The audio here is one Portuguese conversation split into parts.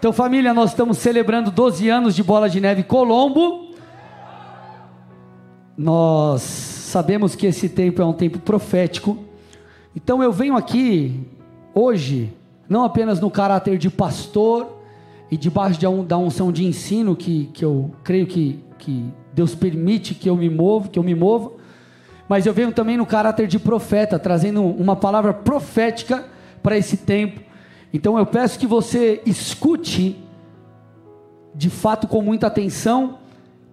Então, família, nós estamos celebrando 12 anos de Bola de Neve Colombo. Nós sabemos que esse tempo é um tempo profético. Então, eu venho aqui hoje, não apenas no caráter de pastor e debaixo de um, da unção de ensino que, que eu creio que, que Deus permite que eu me mova, que eu me mova, mas eu venho também no caráter de profeta, trazendo uma palavra profética para esse tempo. Então eu peço que você escute de fato com muita atenção,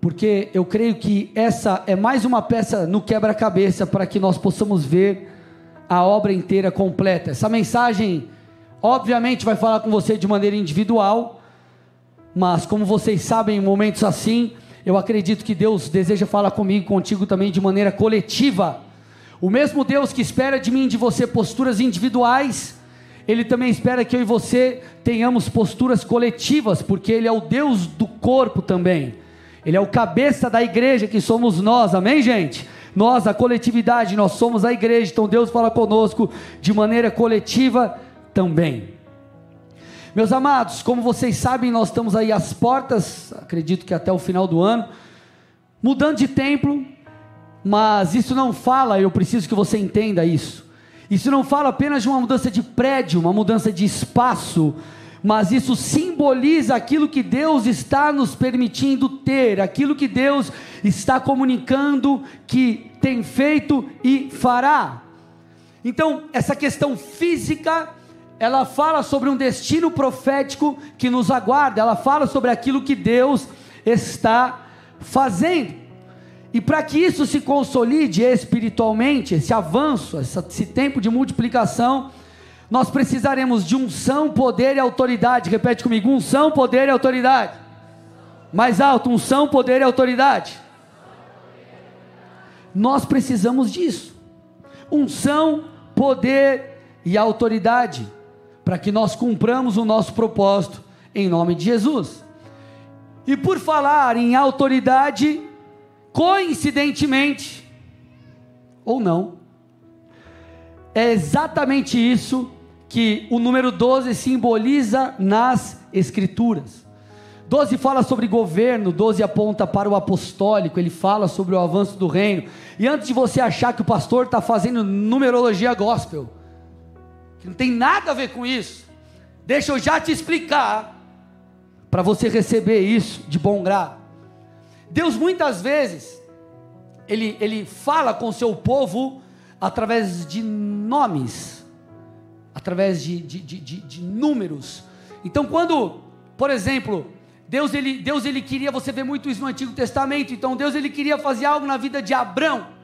porque eu creio que essa é mais uma peça no quebra-cabeça para que nós possamos ver a obra inteira completa. Essa mensagem, obviamente, vai falar com você de maneira individual, mas como vocês sabem, em momentos assim, eu acredito que Deus deseja falar comigo, contigo também de maneira coletiva. O mesmo Deus que espera de mim e de você posturas individuais, Ele também espera que eu e você tenhamos posturas coletivas, porque Ele é o Deus do corpo também. Ele é o cabeça da igreja que somos nós, amém, gente? Nós, a coletividade, nós somos a igreja, então Deus fala conosco de maneira coletiva também. Meus amados, como vocês sabem, nós estamos aí às portas, acredito que até o final do ano, mudando de templo, mas isso não fala, eu preciso que você entenda isso. Isso não fala apenas de uma mudança de prédio, uma mudança de espaço, mas isso simboliza aquilo que Deus está nos permitindo ter, aquilo que Deus está comunicando que tem feito e fará. Então, essa questão física ela fala sobre um destino profético que nos aguarda, ela fala sobre aquilo que Deus está fazendo. E para que isso se consolide espiritualmente, esse avanço, esse tempo de multiplicação, nós precisaremos de unção, poder e autoridade. Repete comigo: unção, poder e autoridade. Mais alto: unção, poder e autoridade. Nós precisamos disso. Unção, poder e autoridade para que nós cumpramos o nosso propósito em nome de Jesus. E por falar em autoridade, coincidentemente, ou não, é exatamente isso que o número 12 simboliza nas Escrituras. 12 fala sobre governo, 12 aponta para o apostólico, ele fala sobre o avanço do reino. E antes de você achar que o pastor está fazendo numerologia gospel, que não tem nada a ver com isso. Deixa eu já te explicar, para você receber isso de bom grado. Deus muitas vezes, ele, ele fala com o seu povo através de nomes, através de, de, de, de, de números. Então, quando, por exemplo, Deus ele, Deus ele queria, você vê muito isso no Antigo Testamento, então Deus ele queria fazer algo na vida de Abrão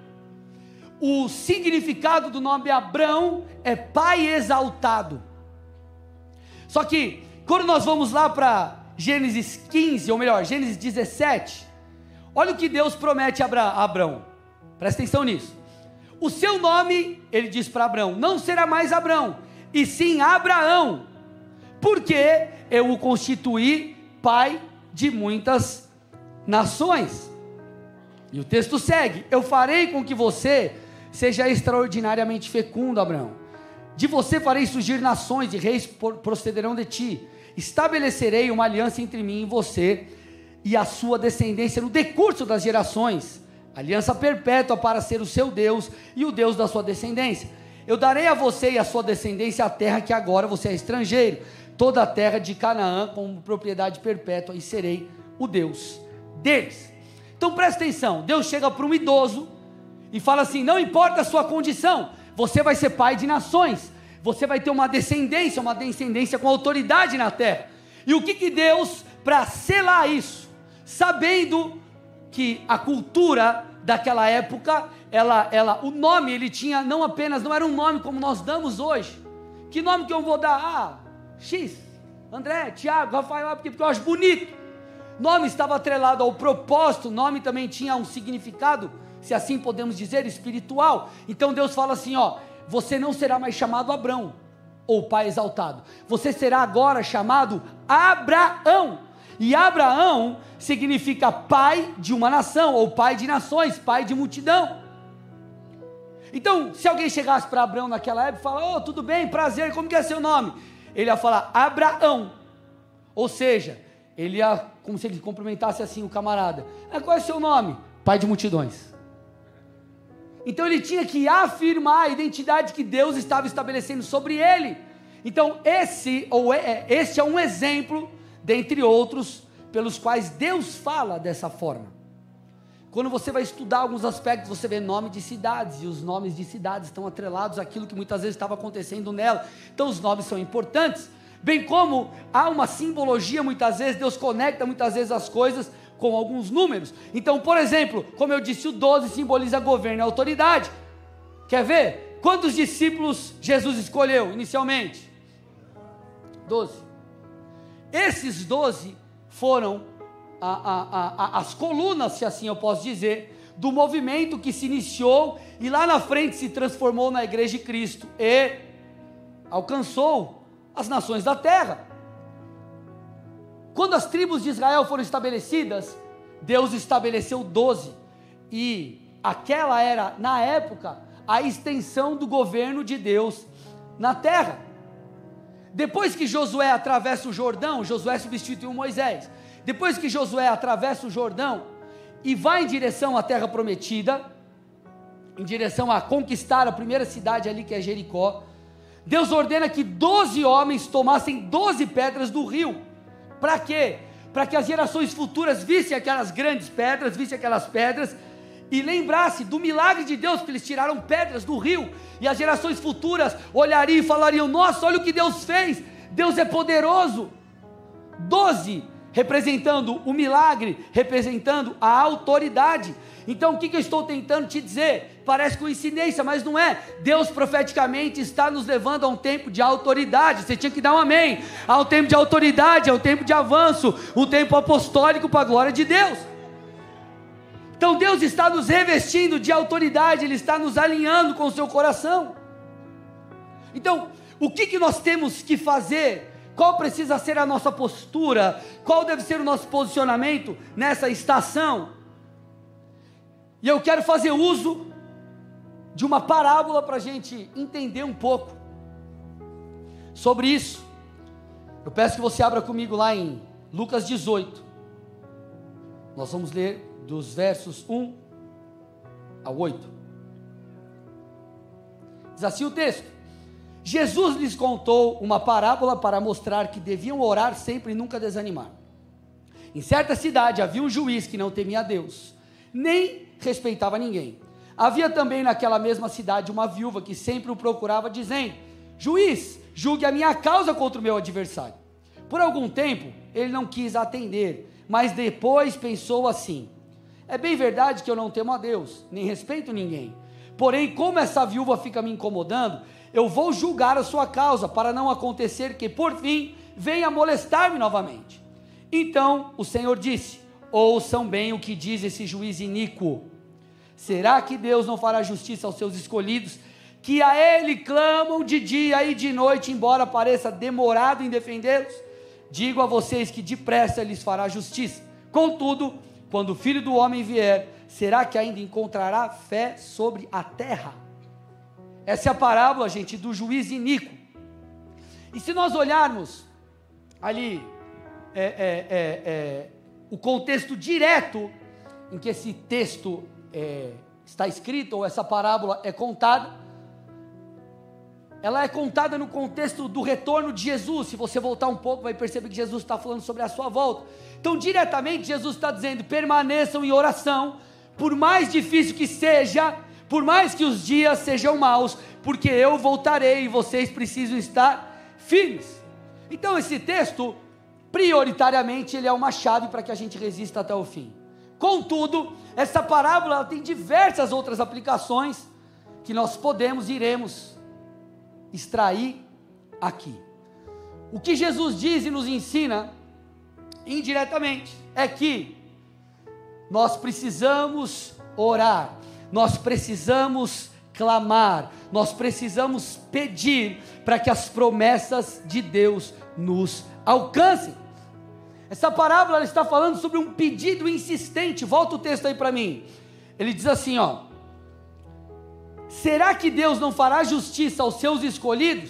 o significado do nome Abrão é pai exaltado. Só que, quando nós vamos lá para Gênesis 15, ou melhor, Gênesis 17, olha o que Deus promete a Abrão, presta atenção nisso. O seu nome, ele diz para Abrão, não será mais Abrão, e sim Abraão, porque eu o constituí pai de muitas nações. E o texto segue: Eu farei com que você Seja extraordinariamente fecundo, Abraão. De você farei surgir nações e reis procederão de ti. Estabelecerei uma aliança entre mim e você e a sua descendência no decurso das gerações. Aliança perpétua para ser o seu Deus e o Deus da sua descendência. Eu darei a você e a sua descendência a terra que agora você é estrangeiro, toda a terra de Canaã como propriedade perpétua, e serei o Deus deles. Então presta atenção: Deus chega para um idoso e fala assim: não importa a sua condição, você vai ser pai de nações, você vai ter uma descendência, uma descendência com autoridade na terra. E o que, que Deus, para selar isso, sabendo que a cultura daquela época, ela, ela, o nome ele tinha não apenas, não era um nome como nós damos hoje. Que nome que eu vou dar? Ah, X, André, Tiago, Rafael, porque, porque eu acho bonito. Nome estava atrelado ao propósito, nome também tinha um significado se assim podemos dizer, espiritual. Então Deus fala assim: ó, você não será mais chamado Abrão, ou pai exaltado, você será agora chamado Abraão. E Abraão significa pai de uma nação, ou pai de nações, pai de multidão. Então, se alguém chegasse para Abraão naquela época e falar, oh, tudo bem, prazer, como que é seu nome? Ele ia falar, Abraão. Ou seja, ele ia, como se ele cumprimentasse assim o camarada. Ah, qual é seu nome? Pai de multidões. Então ele tinha que afirmar a identidade que Deus estava estabelecendo sobre ele. Então esse ou é, é este é um exemplo dentre outros pelos quais Deus fala dessa forma. Quando você vai estudar alguns aspectos, você vê nome de cidades, e os nomes de cidades estão atrelados àquilo que muitas vezes estava acontecendo nela. Então os nomes são importantes, bem como há uma simbologia, muitas vezes, Deus conecta muitas vezes as coisas com alguns números. Então, por exemplo, como eu disse, o 12 simboliza governo e autoridade. Quer ver? Quantos discípulos Jesus escolheu inicialmente? Doze. Esses doze foram a, a, a, as colunas, se assim eu posso dizer, do movimento que se iniciou e lá na frente se transformou na Igreja de Cristo e alcançou as nações da terra. Quando as tribos de Israel foram estabelecidas, Deus estabeleceu doze, e aquela era, na época, a extensão do governo de Deus na terra. Depois que Josué atravessa o Jordão, Josué substituiu Moisés. Depois que Josué atravessa o Jordão e vai em direção à terra prometida, em direção a conquistar a primeira cidade ali que é Jericó, Deus ordena que doze homens tomassem doze pedras do rio. Para quê? Para que as gerações futuras vissem aquelas grandes pedras, vissem aquelas pedras e lembrasse do milagre de Deus que eles tiraram pedras do rio e as gerações futuras olhariam e falariam: Nossa, olha o que Deus fez! Deus é poderoso. Doze representando o milagre, representando a autoridade. Então o que, que eu estou tentando te dizer? Parece coincidência, mas não é. Deus profeticamente está nos levando a um tempo de autoridade. Você tinha que dar um amém. A um tempo de autoridade, a um tempo de avanço, um tempo apostólico para a glória de Deus. Então Deus está nos revestindo de autoridade, Ele está nos alinhando com o seu coração. Então, o que, que nós temos que fazer qual precisa ser a nossa postura? Qual deve ser o nosso posicionamento nessa estação? E eu quero fazer uso de uma parábola para a gente entender um pouco sobre isso. Eu peço que você abra comigo lá em Lucas 18. Nós vamos ler dos versos 1 a 8. Diz assim o texto: Jesus lhes contou uma parábola para mostrar que deviam orar sempre e nunca desanimar. Em certa cidade havia um juiz que não temia a Deus, nem respeitava ninguém. Havia também naquela mesma cidade uma viúva que sempre o procurava, dizendo: Juiz, julgue a minha causa contra o meu adversário. Por algum tempo ele não quis atender, mas depois pensou assim: É bem verdade que eu não temo a Deus, nem respeito ninguém. Porém, como essa viúva fica me incomodando, eu vou julgar a sua causa, para não acontecer que, por fim, venha molestar-me novamente. Então o Senhor disse: Ouçam bem o que diz esse juiz iníquo. Será que Deus não fará justiça aos seus escolhidos, que a Ele clamam de dia e de noite, embora pareça demorado em defendê-los? Digo a vocês que depressa lhes fará justiça. Contudo, quando o filho do homem vier, será que ainda encontrará fé sobre a terra? Essa é a parábola, gente, do juiz iníquo. E se nós olharmos ali é, é, é, é o contexto direto em que esse texto é, está escrito, ou essa parábola é contada, ela é contada no contexto do retorno de Jesus. Se você voltar um pouco, vai perceber que Jesus está falando sobre a sua volta. Então, diretamente, Jesus está dizendo: permaneçam em oração, por mais difícil que seja, por mais que os dias sejam maus, porque eu voltarei e vocês precisam estar firmes. Então esse texto, prioritariamente, ele é uma chave para que a gente resista até o fim. Contudo, essa parábola tem diversas outras aplicações que nós podemos e iremos extrair aqui. O que Jesus diz e nos ensina indiretamente é que nós precisamos orar nós precisamos clamar, nós precisamos pedir para que as promessas de Deus nos alcancem. Essa parábola está falando sobre um pedido insistente. Volta o texto aí para mim. Ele diz assim, ó: Será que Deus não fará justiça aos seus escolhidos?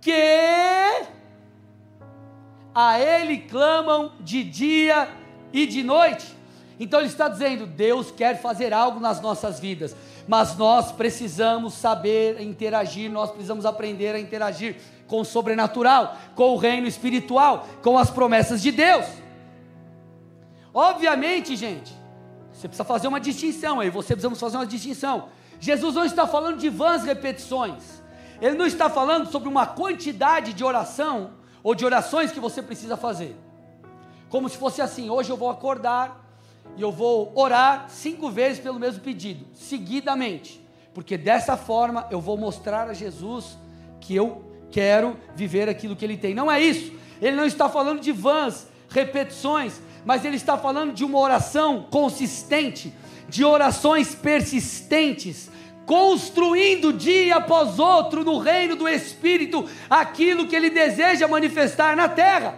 Que a Ele clamam de dia e de noite. Então ele está dizendo: Deus quer fazer algo nas nossas vidas, mas nós precisamos saber interagir, nós precisamos aprender a interagir com o sobrenatural, com o reino espiritual, com as promessas de Deus. Obviamente, gente, você precisa fazer uma distinção aí, você precisamos fazer uma distinção. Jesus não está falando de vãs repetições, ele não está falando sobre uma quantidade de oração ou de orações que você precisa fazer. Como se fosse assim: hoje eu vou acordar e eu vou orar cinco vezes pelo mesmo pedido, seguidamente, porque dessa forma eu vou mostrar a Jesus que eu quero viver aquilo que ele tem. Não é isso. Ele não está falando de vãs repetições, mas ele está falando de uma oração consistente, de orações persistentes, construindo dia após outro no reino do Espírito aquilo que ele deseja manifestar na terra.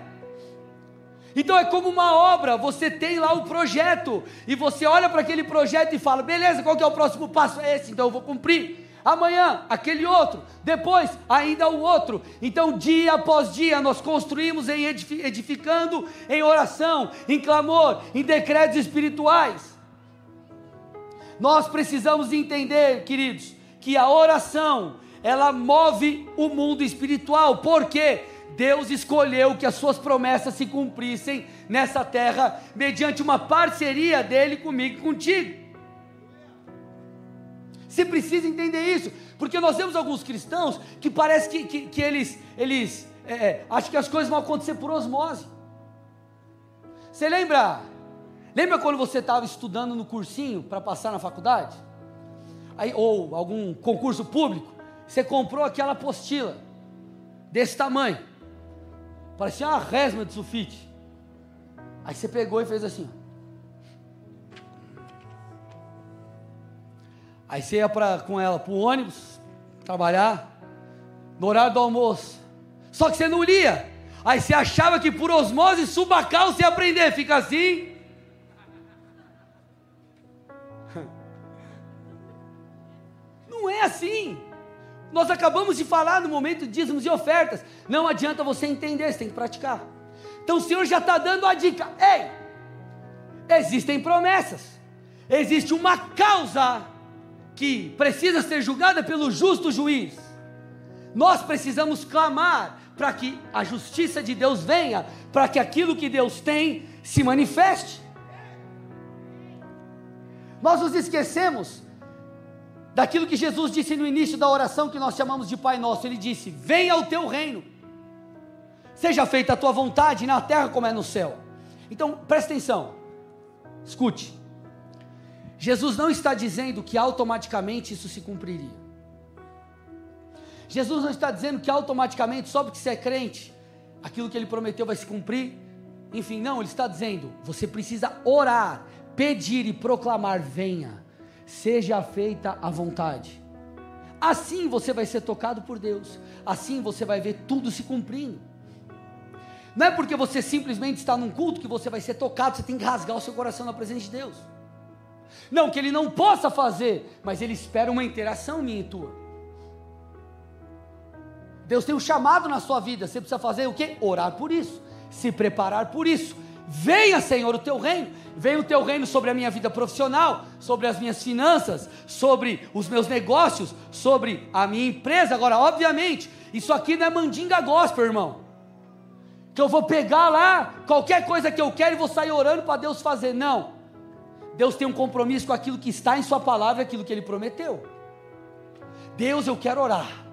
Então é como uma obra, você tem lá o projeto, e você olha para aquele projeto e fala: beleza, qual que é o próximo passo? É esse, então eu vou cumprir amanhã aquele outro, depois ainda o outro. Então, dia após dia, nós construímos em edificando em oração, em clamor, em decretos espirituais. Nós precisamos entender, queridos, que a oração ela move o mundo espiritual. Porque Deus escolheu que as suas promessas se cumprissem nessa terra mediante uma parceria dele comigo e contigo. Você precisa entender isso, porque nós temos alguns cristãos que parece que, que, que eles, eles é, é, acham que as coisas vão acontecer por osmose. Você lembra? Lembra quando você estava estudando no cursinho para passar na faculdade? Aí, ou algum concurso público? Você comprou aquela apostila desse tamanho, parecia uma resma de sulfite. Aí você pegou e fez assim. Aí você ia pra, com ela para o ônibus, trabalhar, no horário do almoço. Só que você não lia. Aí você achava que por osmose subacal você ia aprender. Fica assim. Não é assim. Nós acabamos de falar no momento de dízimos e ofertas. Não adianta você entender, você tem que praticar. Então o Senhor já está dando a dica. Ei, existem promessas. Existe uma causa que precisa ser julgada pelo justo juiz. Nós precisamos clamar para que a justiça de Deus venha, para que aquilo que Deus tem se manifeste. Nós nos esquecemos daquilo que Jesus disse no início da oração que nós chamamos de Pai Nosso. Ele disse: Venha o teu reino, seja feita a tua vontade na terra como é no céu. Então presta atenção, escute. Jesus não está dizendo que automaticamente isso se cumpriria. Jesus não está dizendo que automaticamente, só porque você é crente, aquilo que ele prometeu vai se cumprir. Enfim, não, ele está dizendo: você precisa orar, pedir e proclamar: venha, seja feita a vontade. Assim você vai ser tocado por Deus, assim você vai ver tudo se cumprindo. Não é porque você simplesmente está num culto que você vai ser tocado, você tem que rasgar o seu coração na presença de Deus. Não que ele não possa fazer, mas ele espera uma interação minha e tua. Deus tem um chamado na sua vida, você precisa fazer o que? Orar por isso, se preparar por isso. Venha, Senhor, o teu reino. Venha o teu reino sobre a minha vida profissional, sobre as minhas finanças, sobre os meus negócios, sobre a minha empresa. Agora, obviamente, isso aqui não é mandinga gospel, irmão. Que eu vou pegar lá qualquer coisa que eu quero e vou sair orando para Deus fazer. Não. Deus tem um compromisso com aquilo que está em Sua palavra, aquilo que Ele prometeu. Deus, eu quero orar.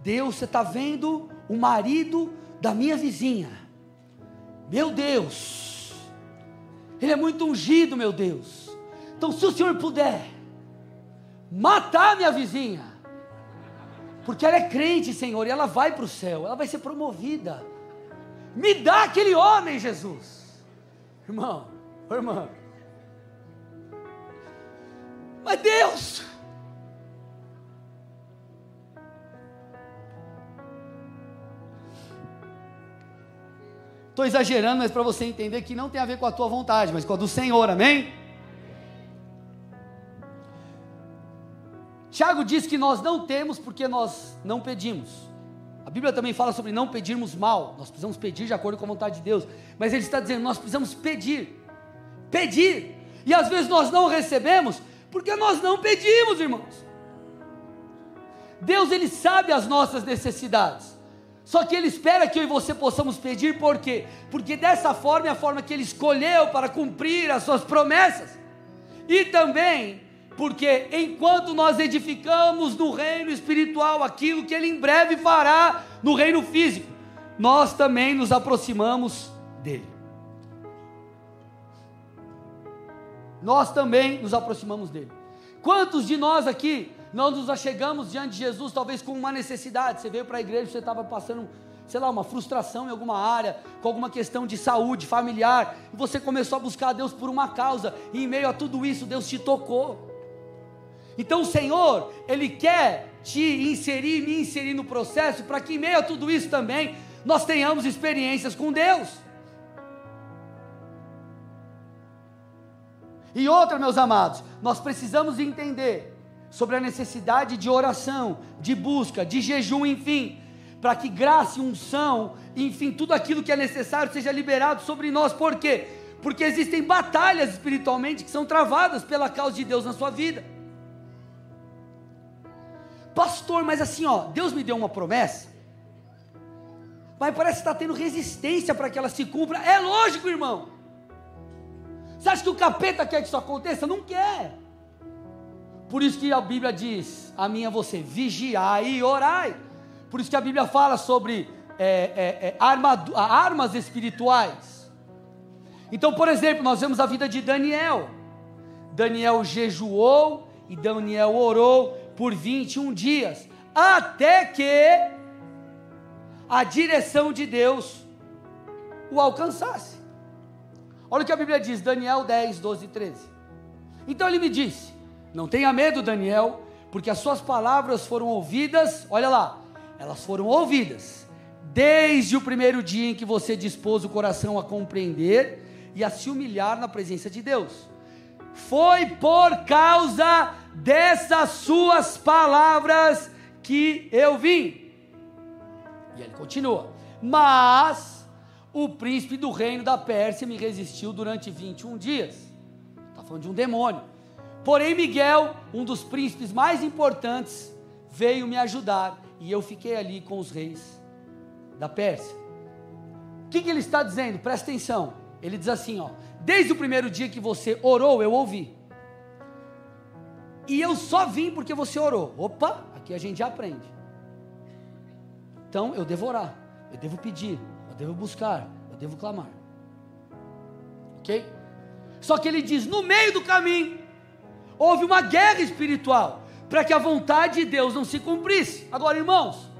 Deus, você está vendo o marido da minha vizinha. Meu Deus, ele é muito ungido, meu Deus. Então, se o Senhor puder matar minha vizinha, porque ela é crente, Senhor, e ela vai para o céu, ela vai ser promovida. Me dá aquele homem, Jesus. Irmão, irmão, mas Deus, Estou exagerando, mas para você entender que não tem a ver com a tua vontade, mas com a do Senhor, amém? Tiago diz que nós não temos porque nós não pedimos. A Bíblia também fala sobre não pedirmos mal, nós precisamos pedir de acordo com a vontade de Deus, mas ele está dizendo, nós precisamos pedir, pedir, e às vezes nós não recebemos, porque nós não pedimos, irmãos. Deus ele sabe as nossas necessidades. Só que ele espera que eu e você possamos pedir por quê? Porque dessa forma é a forma que ele escolheu para cumprir as suas promessas. E também porque enquanto nós edificamos no reino espiritual aquilo que ele em breve fará no reino físico, nós também nos aproximamos dele. Nós também nos aproximamos dele. Quantos de nós aqui não nos achegamos diante de Jesus, talvez com uma necessidade? Você veio para a igreja, você estava passando, sei lá, uma frustração em alguma área, com alguma questão de saúde familiar, e você começou a buscar a Deus por uma causa, e em meio a tudo isso, Deus te tocou. Então o Senhor, Ele quer te inserir, me inserir no processo, para que em meio a tudo isso também, nós tenhamos experiências com Deus. E outra, meus amados, nós precisamos entender sobre a necessidade de oração, de busca, de jejum, enfim, para que graça e unção, enfim, tudo aquilo que é necessário seja liberado sobre nós. Por quê? Porque existem batalhas espiritualmente que são travadas pela causa de Deus na sua vida. Pastor, mas assim, ó, Deus me deu uma promessa, mas parece que está tendo resistência para que ela se cumpra. É lógico, irmão. Você acha que o capeta quer que isso aconteça? Não quer. Por isso que a Bíblia diz, a minha você, vigiai e orai. Por isso que a Bíblia fala sobre é, é, é, armas espirituais. Então, por exemplo, nós vemos a vida de Daniel. Daniel jejuou e Daniel orou por 21 dias, até que a direção de Deus o alcançasse. Olha o que a Bíblia diz, Daniel 10, 12 e 13. Então ele me disse: Não tenha medo, Daniel, porque as suas palavras foram ouvidas, olha lá, elas foram ouvidas, desde o primeiro dia em que você dispôs o coração a compreender e a se humilhar na presença de Deus. Foi por causa dessas suas palavras que eu vim. E ele continua: Mas o príncipe do reino da Pérsia me resistiu durante 21 dias. Está falando de um demônio. Porém, Miguel, um dos príncipes mais importantes, veio me ajudar e eu fiquei ali com os reis da Pérsia. O que, que ele está dizendo? Presta atenção. Ele diz assim: ó, desde o primeiro dia que você orou, eu ouvi. E eu só vim porque você orou. Opa, aqui a gente já aprende. Então eu devo orar, eu devo pedir, eu devo buscar, eu devo clamar. Ok? Só que ele diz: no meio do caminho, houve uma guerra espiritual para que a vontade de Deus não se cumprisse. Agora, irmãos,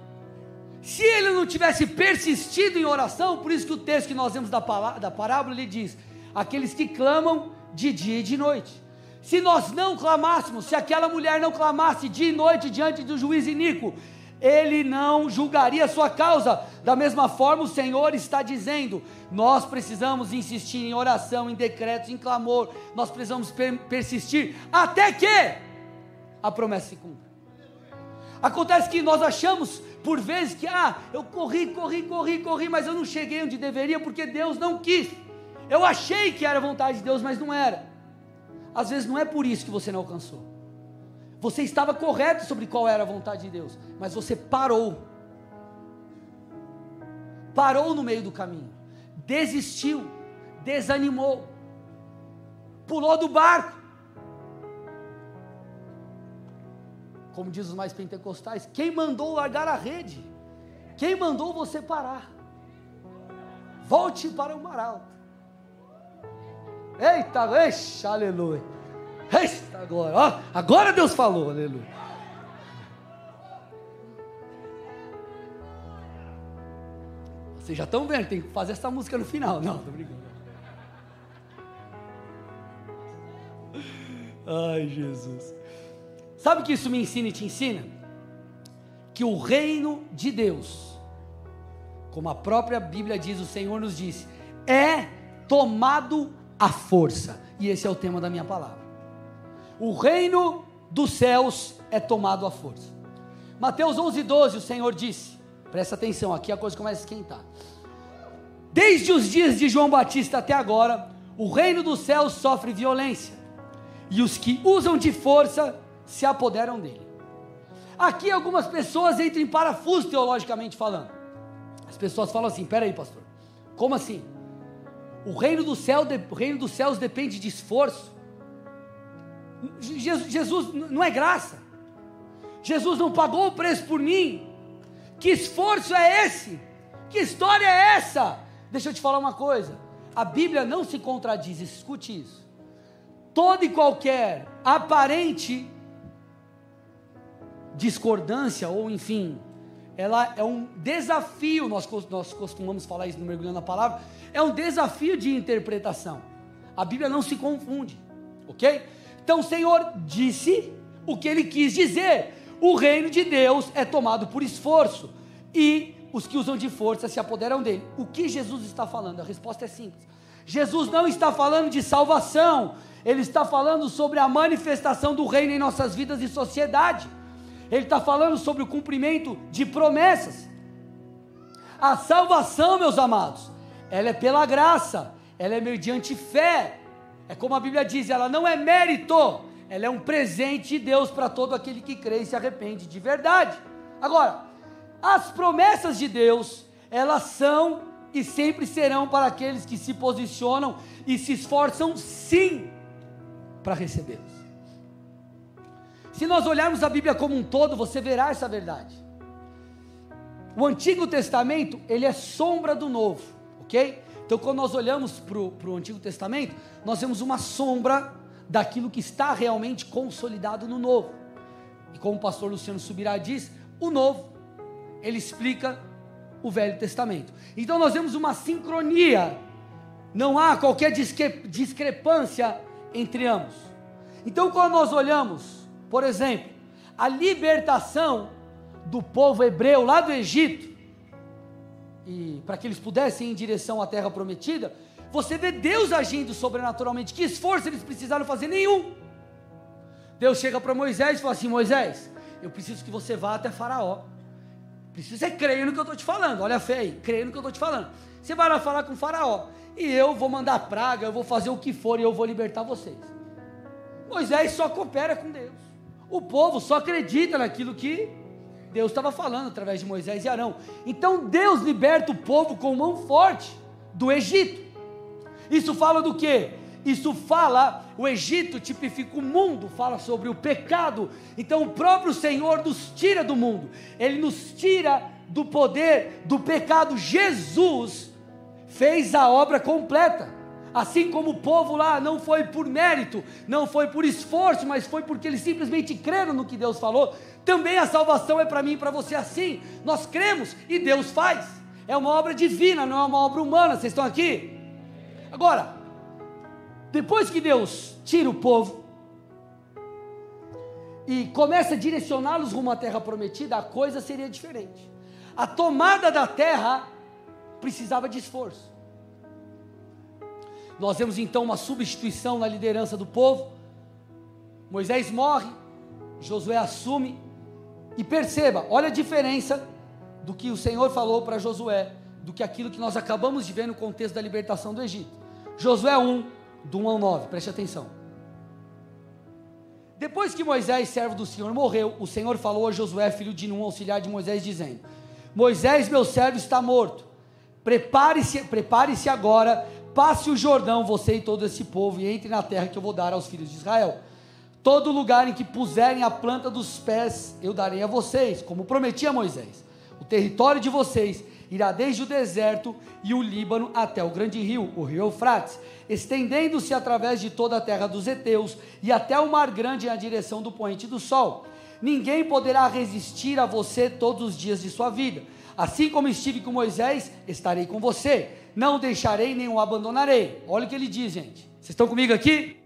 se ele não tivesse persistido em oração, por isso que o texto que nós vemos da, da parábola ele diz: aqueles que clamam de dia e de noite. Se nós não clamássemos, se aquela mulher não clamasse dia e noite diante do juiz iníquo, ele não julgaria a sua causa. Da mesma forma, o Senhor está dizendo: nós precisamos insistir em oração, em decretos, em clamor, nós precisamos per persistir até que a promessa se cumpra. Acontece que nós achamos, por vezes, que ah, eu corri, corri, corri, corri, mas eu não cheguei onde deveria porque Deus não quis. Eu achei que era vontade de Deus, mas não era. Às vezes não é por isso que você não alcançou. Você estava correto sobre qual era a vontade de Deus, mas você parou. Parou no meio do caminho, desistiu, desanimou, pulou do barco. Como diz os mais pentecostais, quem mandou largar a rede? Quem mandou você parar? Volte para o mar alto. Eita, eixa, aleluia. Eita, agora, ó, agora Deus falou, aleluia. Vocês já estão vendo, tem que fazer essa música no final. Não, tô brincando. Ai, Jesus. Sabe o que isso me ensina e te ensina? Que o reino de Deus, como a própria Bíblia diz, o Senhor nos disse, é tomado a força. E esse é o tema da minha palavra. O reino dos céus é tomado à força. Mateus 11, 12, o Senhor disse: Presta atenção, aqui a coisa começa a esquentar. Desde os dias de João Batista até agora, o reino dos céus sofre violência, e os que usam de força se apoderam dele. Aqui algumas pessoas entram em parafuso teologicamente falando. As pessoas falam assim: peraí, pastor, como assim? O reino, do céu, o reino dos céus depende de esforço. Jesus, não é graça. Jesus não pagou o preço por mim. Que esforço é esse? Que história é essa? Deixa eu te falar uma coisa. A Bíblia não se contradiz, escute isso. Toda e qualquer aparente discordância, ou enfim, ela é um desafio, nós, nós costumamos falar isso no Mergulhando na Palavra, é um desafio de interpretação. A Bíblia não se confunde, ok? Então o Senhor disse o que ele quis dizer. O reino de Deus é tomado por esforço e os que usam de força se apoderam dele. O que Jesus está falando? A resposta é simples. Jesus não está falando de salvação, ele está falando sobre a manifestação do reino em nossas vidas e sociedade. Ele está falando sobre o cumprimento de promessas. A salvação, meus amados, ela é pela graça, ela é mediante fé. É como a Bíblia diz, ela não é mérito, ela é um presente de Deus para todo aquele que crê e se arrepende de verdade. Agora, as promessas de Deus, elas são e sempre serão para aqueles que se posicionam e se esforçam sim para recebê-los. Se nós olharmos a Bíblia como um todo, você verá essa verdade. O Antigo Testamento, ele é sombra do Novo, ok? Então, quando nós olhamos para o Antigo Testamento, nós vemos uma sombra daquilo que está realmente consolidado no Novo. E como o pastor Luciano Subirá diz, o Novo, ele explica o Velho Testamento. Então, nós vemos uma sincronia, não há qualquer discrepância entre ambos. Então, quando nós olhamos por exemplo, a libertação do povo hebreu lá do Egito, e para que eles pudessem ir em direção à terra prometida, você vê Deus agindo sobrenaturalmente. Que esforço eles precisaram fazer? Nenhum. Deus chega para Moisés e fala assim: Moisés, eu preciso que você vá até Faraó. Preciso você crer no que eu estou te falando. Olha a fé aí, creia no que eu estou te falando. Você vai lá falar com Faraó. E eu vou mandar praga, eu vou fazer o que for e eu vou libertar vocês. Moisés só coopera com Deus. O povo só acredita naquilo que Deus estava falando através de Moisés e Arão. Então Deus liberta o povo com mão forte do Egito. Isso fala do que? Isso fala, o Egito tipifica o mundo, fala sobre o pecado. Então o próprio Senhor nos tira do mundo, ele nos tira do poder do pecado. Jesus fez a obra completa. Assim como o povo lá não foi por mérito, não foi por esforço, mas foi porque eles simplesmente creram no que Deus falou. Também a salvação é para mim e para você assim. Nós cremos e Deus faz. É uma obra divina, não é uma obra humana. Vocês estão aqui? Agora, depois que Deus tira o povo e começa a direcioná-los rumo à terra prometida, a coisa seria diferente. A tomada da terra precisava de esforço. Nós vemos então uma substituição na liderança do povo. Moisés morre, Josué assume. E perceba, olha a diferença do que o Senhor falou para Josué, do que aquilo que nós acabamos de ver no contexto da libertação do Egito. Josué 1, do 1 ao 9, preste atenção. Depois que Moisés, servo do Senhor, morreu, o Senhor falou a Josué, filho de Nun, auxiliar de Moisés, dizendo: Moisés, meu servo, está morto. Prepare-se, prepare-se agora Passe o Jordão, você e todo esse povo, e entre na terra que eu vou dar aos filhos de Israel. Todo lugar em que puserem a planta dos pés, eu darei a vocês, como prometi a Moisés. O território de vocês irá desde o deserto e o Líbano até o grande rio, o rio Eufrates, estendendo-se através de toda a terra dos heteus e até o mar grande na direção do poente do sol. Ninguém poderá resistir a você todos os dias de sua vida. Assim como estive com Moisés, estarei com você não deixarei nem o abandonarei. Olha o que ele diz, gente. Vocês estão comigo aqui?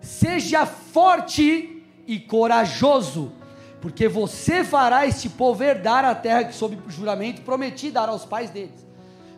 Seja forte e corajoso, porque você fará este povo herdar a terra que, sob juramento, prometi dar aos pais deles.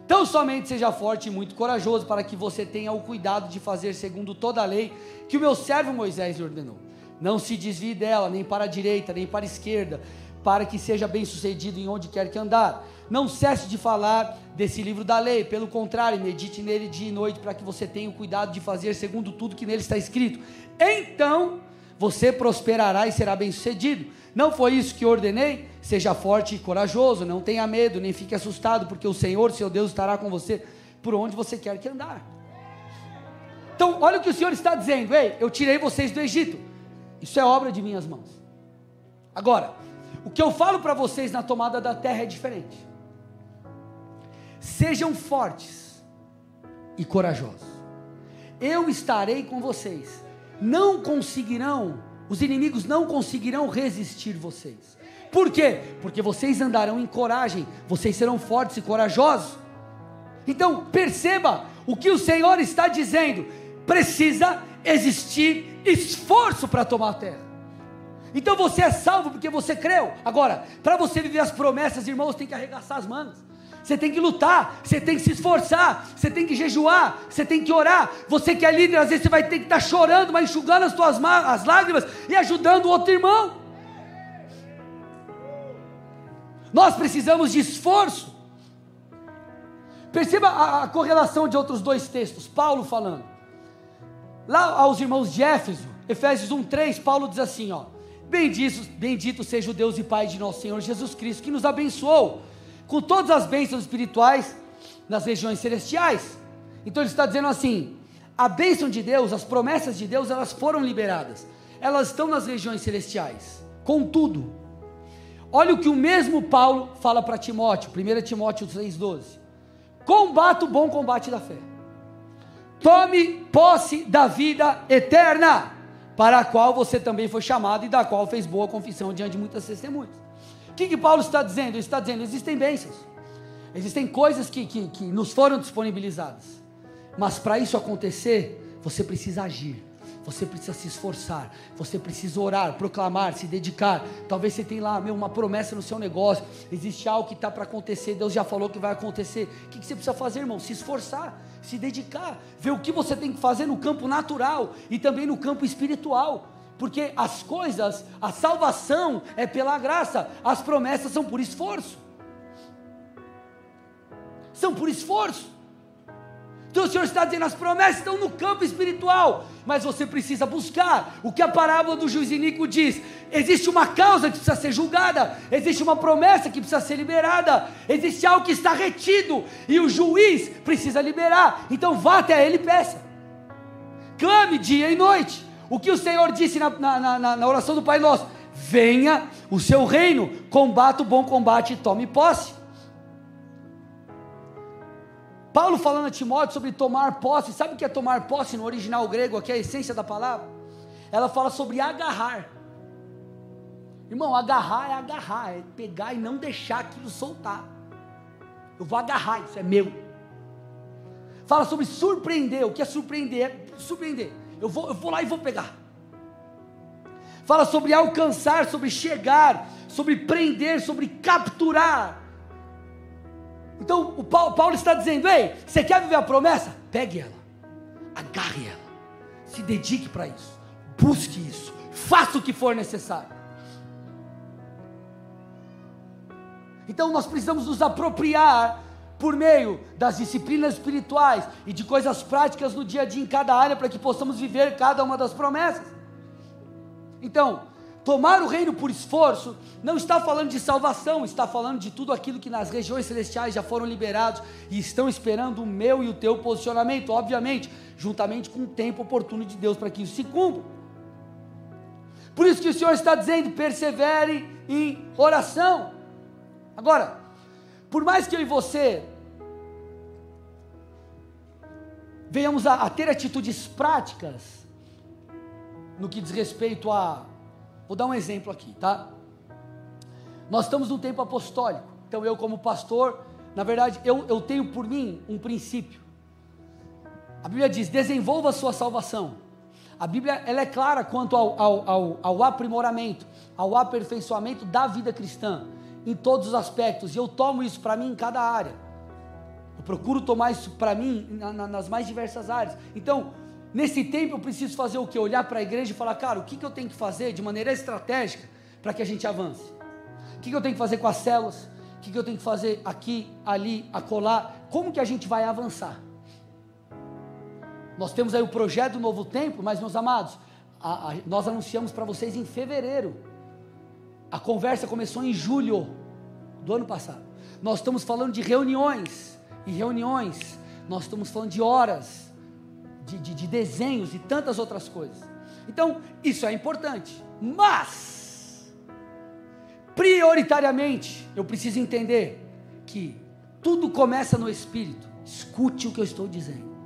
Tão somente seja forte e muito corajoso, para que você tenha o cuidado de fazer segundo toda a lei que o meu servo Moisés lhe ordenou. Não se desvie dela, nem para a direita, nem para a esquerda, para que seja bem-sucedido em onde quer que andar. Não cesse de falar desse livro da lei, pelo contrário, medite nele dia e noite para que você tenha o cuidado de fazer segundo tudo que nele está escrito. Então você prosperará e será bem-sucedido. Não foi isso que ordenei? Seja forte e corajoso, não tenha medo, nem fique assustado, porque o Senhor, seu Deus, estará com você por onde você quer que andar. Então, olha o que o Senhor está dizendo: Ei, eu tirei vocês do Egito. Isso é obra de minhas mãos. Agora, o que eu falo para vocês na tomada da terra é diferente. Sejam fortes e corajosos. Eu estarei com vocês. Não conseguirão, os inimigos não conseguirão resistir vocês. Por quê? Porque vocês andarão em coragem, vocês serão fortes e corajosos. Então, perceba o que o Senhor está dizendo: precisa existir esforço para tomar a terra. Então você é salvo porque você creu. Agora, para você viver as promessas, irmãos, tem que arregaçar as mangas você tem que lutar, você tem que se esforçar, você tem que jejuar, você tem que orar. Você que é líder, às vezes você vai ter que estar chorando, mas enxugando as tuas as lágrimas e ajudando o outro irmão. Nós precisamos de esforço. Perceba a, a correlação de outros dois textos, Paulo falando. Lá aos irmãos de Éfeso, Efésios 1:3, Paulo diz assim, ó: Bendito, bendito seja o Deus e Pai de nosso Senhor Jesus Cristo, que nos abençoou com todas as bênçãos espirituais nas regiões celestiais. Então ele está dizendo assim: a bênção de Deus, as promessas de Deus, elas foram liberadas, elas estão nas regiões celestiais. Contudo, olha o que o mesmo Paulo fala para Timóteo, 1 Timóteo 3,12: combata o bom combate da fé, tome posse da vida eterna, para a qual você também foi chamado e da qual fez boa confissão diante de muitas testemunhas que, que Paulo está dizendo? Ele está dizendo: existem bênçãos, existem coisas que, que, que nos foram disponibilizadas, mas para isso acontecer, você precisa agir. Você precisa se esforçar, você precisa orar, proclamar, se dedicar. Talvez você tenha lá meu, uma promessa no seu negócio, existe algo que está para acontecer, Deus já falou que vai acontecer. O que, que você precisa fazer, irmão? Se esforçar, se dedicar, ver o que você tem que fazer no campo natural e também no campo espiritual porque as coisas, a salvação é pela graça, as promessas são por esforço. São por esforço. Então o Senhor está dizendo, as promessas estão no campo espiritual, mas você precisa buscar o que a parábola do juiz Inico diz. Existe uma causa que precisa ser julgada, existe uma promessa que precisa ser liberada, existe algo que está retido e o juiz precisa liberar. Então vá até ele e peça. Clame dia e noite. O que o Senhor disse na, na, na, na oração do Pai Nosso? Venha o seu reino, combata o bom combate e tome posse. Paulo falando a Timóteo sobre tomar posse, sabe o que é tomar posse no original grego, aqui é a essência da palavra? Ela fala sobre agarrar. Irmão, agarrar é agarrar, é pegar e não deixar aquilo soltar. Eu vou agarrar, isso é meu. Fala sobre surpreender, o que é surpreender? É surpreender eu vou, eu vou lá e vou pegar. Fala sobre alcançar, sobre chegar, sobre prender, sobre capturar. Então o Paulo, está dizendo: ei, você quer viver a promessa? Pegue ela, agarre ela, se dedique para isso, busque isso, faça o que for necessário. Então nós precisamos nos apropriar por meio das disciplinas espirituais e de coisas práticas no dia a dia em cada área para que possamos viver cada uma das promessas. Então, tomar o reino por esforço não está falando de salvação, está falando de tudo aquilo que nas regiões celestiais já foram liberados e estão esperando o meu e o teu posicionamento, obviamente, juntamente com o tempo oportuno de Deus para que isso se cumpra. Por isso que o Senhor está dizendo: persevere em oração. Agora, por mais que eu e você venhamos a, a ter atitudes práticas no que diz respeito a. Vou dar um exemplo aqui, tá? Nós estamos num tempo apostólico, então eu, como pastor, na verdade, eu, eu tenho por mim um princípio. A Bíblia diz: desenvolva a sua salvação. A Bíblia ela é clara quanto ao, ao, ao, ao aprimoramento, ao aperfeiçoamento da vida cristã em todos os aspectos, e eu tomo isso para mim em cada área. Eu procuro tomar isso para mim na, na, nas mais diversas áreas. Então, nesse tempo eu preciso fazer o que? Olhar para a igreja e falar, cara, o que, que eu tenho que fazer de maneira estratégica para que a gente avance? O que, que eu tenho que fazer com as células? O que, que eu tenho que fazer aqui, ali, acolá? Como que a gente vai avançar? Nós temos aí o projeto Novo Tempo, mas, meus amados, a, a, nós anunciamos para vocês em fevereiro. A conversa começou em julho do ano passado. Nós estamos falando de reuniões e reuniões. Nós estamos falando de horas, de, de, de desenhos e tantas outras coisas. Então, isso é importante. Mas, prioritariamente, eu preciso entender que tudo começa no espírito. Escute o que eu estou dizendo.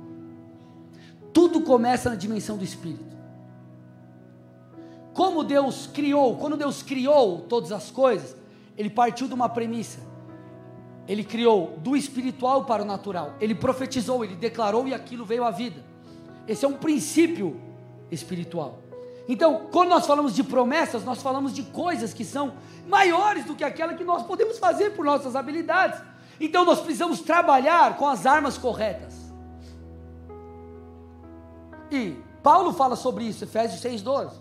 Tudo começa na dimensão do espírito. Como Deus criou, quando Deus criou todas as coisas, ele partiu de uma premissa. Ele criou do espiritual para o natural. Ele profetizou, ele declarou e aquilo veio à vida. Esse é um princípio espiritual. Então, quando nós falamos de promessas, nós falamos de coisas que são maiores do que aquela que nós podemos fazer por nossas habilidades. Então, nós precisamos trabalhar com as armas corretas. E Paulo fala sobre isso, Efésios 6,12.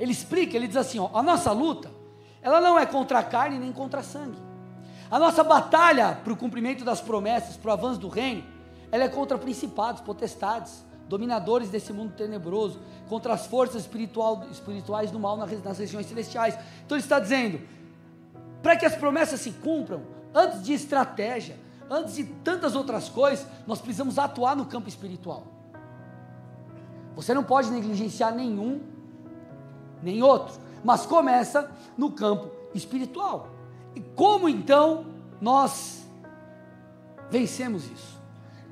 Ele explica, ele diz assim: ó, a nossa luta, ela não é contra a carne nem contra a sangue. A nossa batalha para o cumprimento das promessas, para o avanço do reino, ela é contra principados, potestades, dominadores desse mundo tenebroso, contra as forças espiritual, espirituais do mal nas regiões celestiais. Então ele está dizendo: para que as promessas se cumpram, antes de estratégia, antes de tantas outras coisas, nós precisamos atuar no campo espiritual. Você não pode negligenciar nenhum, nem outro, mas começa no campo espiritual. E como então nós vencemos isso?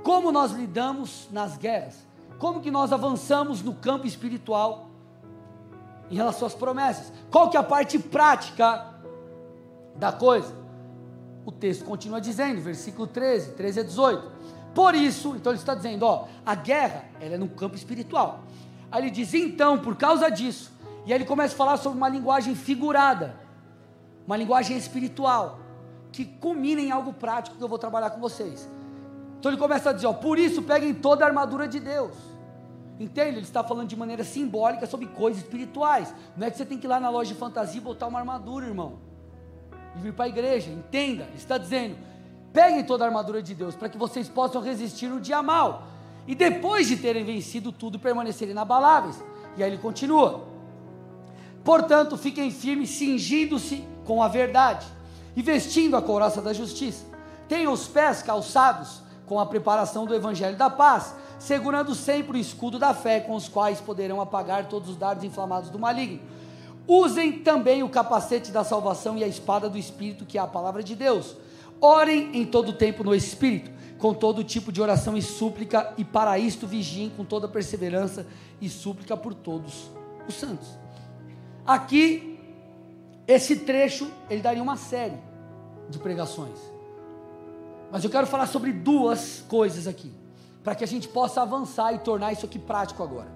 Como nós lidamos nas guerras? Como que nós avançamos no campo espiritual em relação às promessas? Qual que é a parte prática da coisa? o texto continua dizendo, versículo 13, 13 a 18. Por isso, então ele está dizendo, ó, a guerra, ela é no campo espiritual. Aí ele diz, então, por causa disso, e aí ele começa a falar sobre uma linguagem figurada, uma linguagem espiritual, que culmina em algo prático que eu vou trabalhar com vocês. Então ele começa a dizer, ó, por isso peguem toda a armadura de Deus. Entende? Ele está falando de maneira simbólica sobre coisas espirituais. Não é que você tem que ir lá na loja de fantasia e botar uma armadura, irmão e vir para a igreja. Entenda, está dizendo: peguem toda a armadura de Deus para que vocês possam resistir no dia mal. E depois de terem vencido tudo, permanecerem inabaláveis. E aí ele continua: Portanto, fiquem firmes, cingindo-se com a verdade e vestindo a couraça da justiça. Tenham os pés calçados com a preparação do evangelho da paz, segurando sempre o escudo da fé, com os quais poderão apagar todos os dardos inflamados do maligno Usem também o capacete da salvação e a espada do Espírito, que é a palavra de Deus. Orem em todo tempo no Espírito, com todo tipo de oração e súplica, e para isto vigiem com toda perseverança e súplica por todos os santos. Aqui, esse trecho, ele daria uma série de pregações. Mas eu quero falar sobre duas coisas aqui, para que a gente possa avançar e tornar isso aqui prático agora.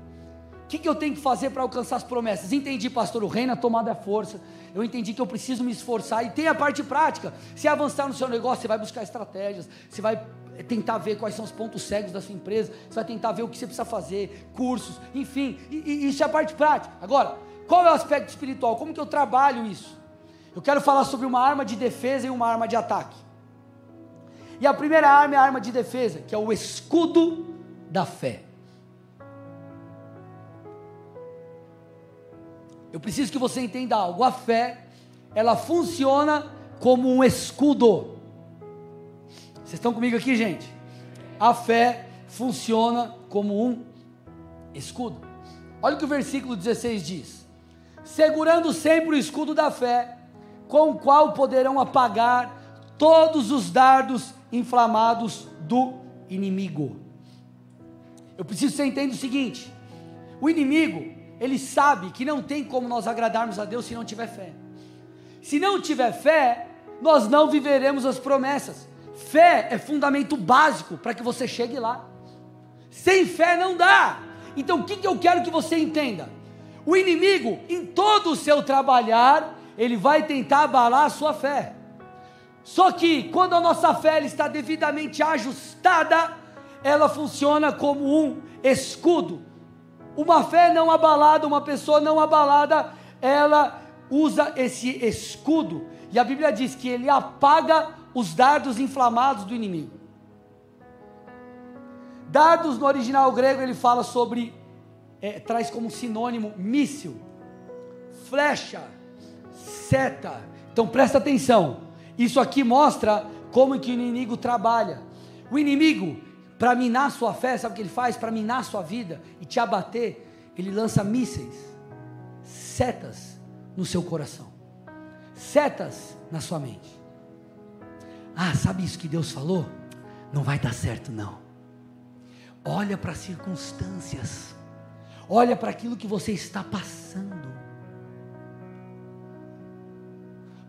O que, que eu tenho que fazer para alcançar as promessas? Entendi, pastor, o reino, a tomada é força. Eu entendi que eu preciso me esforçar. E tem a parte prática. Se avançar no seu negócio, você vai buscar estratégias. Você vai tentar ver quais são os pontos cegos da sua empresa. Você vai tentar ver o que você precisa fazer, cursos, enfim. E, e isso é a parte prática. Agora, qual é o aspecto espiritual? Como que eu trabalho isso? Eu quero falar sobre uma arma de defesa e uma arma de ataque. E a primeira arma é a arma de defesa, que é o escudo da fé. Eu preciso que você entenda algo. A fé, ela funciona como um escudo. Vocês estão comigo aqui, gente? A fé funciona como um escudo. Olha o que o versículo 16 diz: Segurando sempre o escudo da fé, com o qual poderão apagar todos os dardos inflamados do inimigo. Eu preciso que você entenda o seguinte: o inimigo, ele sabe que não tem como nós agradarmos a Deus se não tiver fé. Se não tiver fé, nós não viveremos as promessas. Fé é fundamento básico para que você chegue lá. Sem fé não dá. Então o que, que eu quero que você entenda? O inimigo, em todo o seu trabalhar, ele vai tentar abalar a sua fé. Só que quando a nossa fé está devidamente ajustada, ela funciona como um escudo uma fé não abalada, uma pessoa não abalada, ela usa esse escudo, e a Bíblia diz que ele apaga os dardos inflamados do inimigo. Dardos no original grego ele fala sobre, é, traz como sinônimo míssil, flecha, seta. Então presta atenção. Isso aqui mostra como que o inimigo trabalha. O inimigo, para minar sua fé, sabe o que ele faz? Para minar sua vida e te abater, ele lança mísseis, setas no seu coração, setas na sua mente. Ah, sabe isso que Deus falou? Não vai dar certo, não. Olha para as circunstâncias, olha para aquilo que você está passando.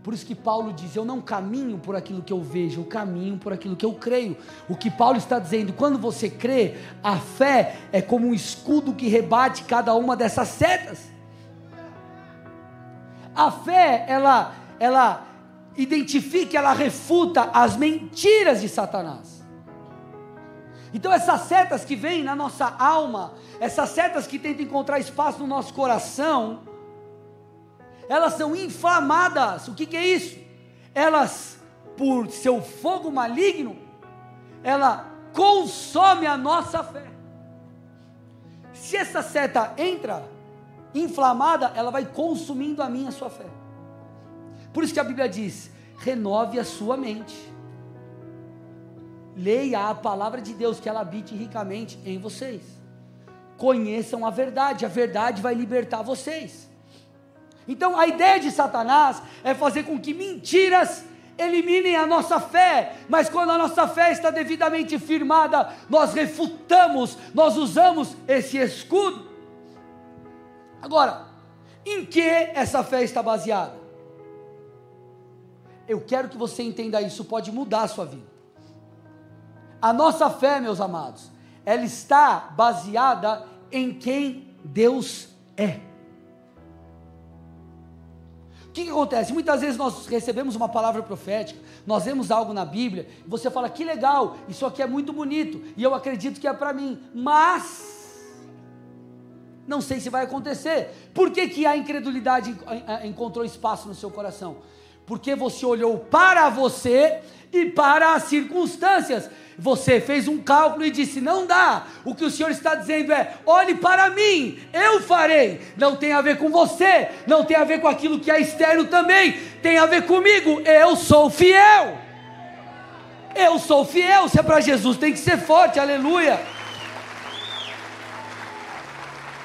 Por isso que Paulo diz: Eu não caminho por aquilo que eu vejo, eu caminho por aquilo que eu creio. O que Paulo está dizendo, quando você crê, a fé é como um escudo que rebate cada uma dessas setas. A fé, ela, ela identifica, ela refuta as mentiras de Satanás. Então, essas setas que vêm na nossa alma, essas setas que tentam encontrar espaço no nosso coração, elas são inflamadas. O que, que é isso? Elas, por seu fogo maligno, ela consome a nossa fé. Se essa seta entra inflamada, ela vai consumindo a minha sua fé. Por isso que a Bíblia diz: renove a sua mente. Leia a palavra de Deus, que ela habite ricamente em vocês. Conheçam a verdade, a verdade vai libertar vocês. Então a ideia de Satanás é fazer com que mentiras eliminem a nossa fé, mas quando a nossa fé está devidamente firmada, nós refutamos, nós usamos esse escudo. Agora, em que essa fé está baseada? Eu quero que você entenda isso, pode mudar a sua vida. A nossa fé, meus amados, ela está baseada em quem Deus é. Que, que, acontece? Muitas vezes nós recebemos uma palavra profética, nós vemos algo na Bíblia, e você fala, que legal, isso aqui é muito bonito, e eu acredito que é para mim, mas não sei se vai acontecer. Por que, que a incredulidade encontrou espaço no seu coração? Porque você olhou para você e para as circunstâncias. Você fez um cálculo e disse: não dá. O que o Senhor está dizendo é: olhe para mim, eu farei. Não tem a ver com você, não tem a ver com aquilo que é externo também, tem a ver comigo. Eu sou fiel. Eu sou fiel. Se é para Jesus, tem que ser forte, aleluia.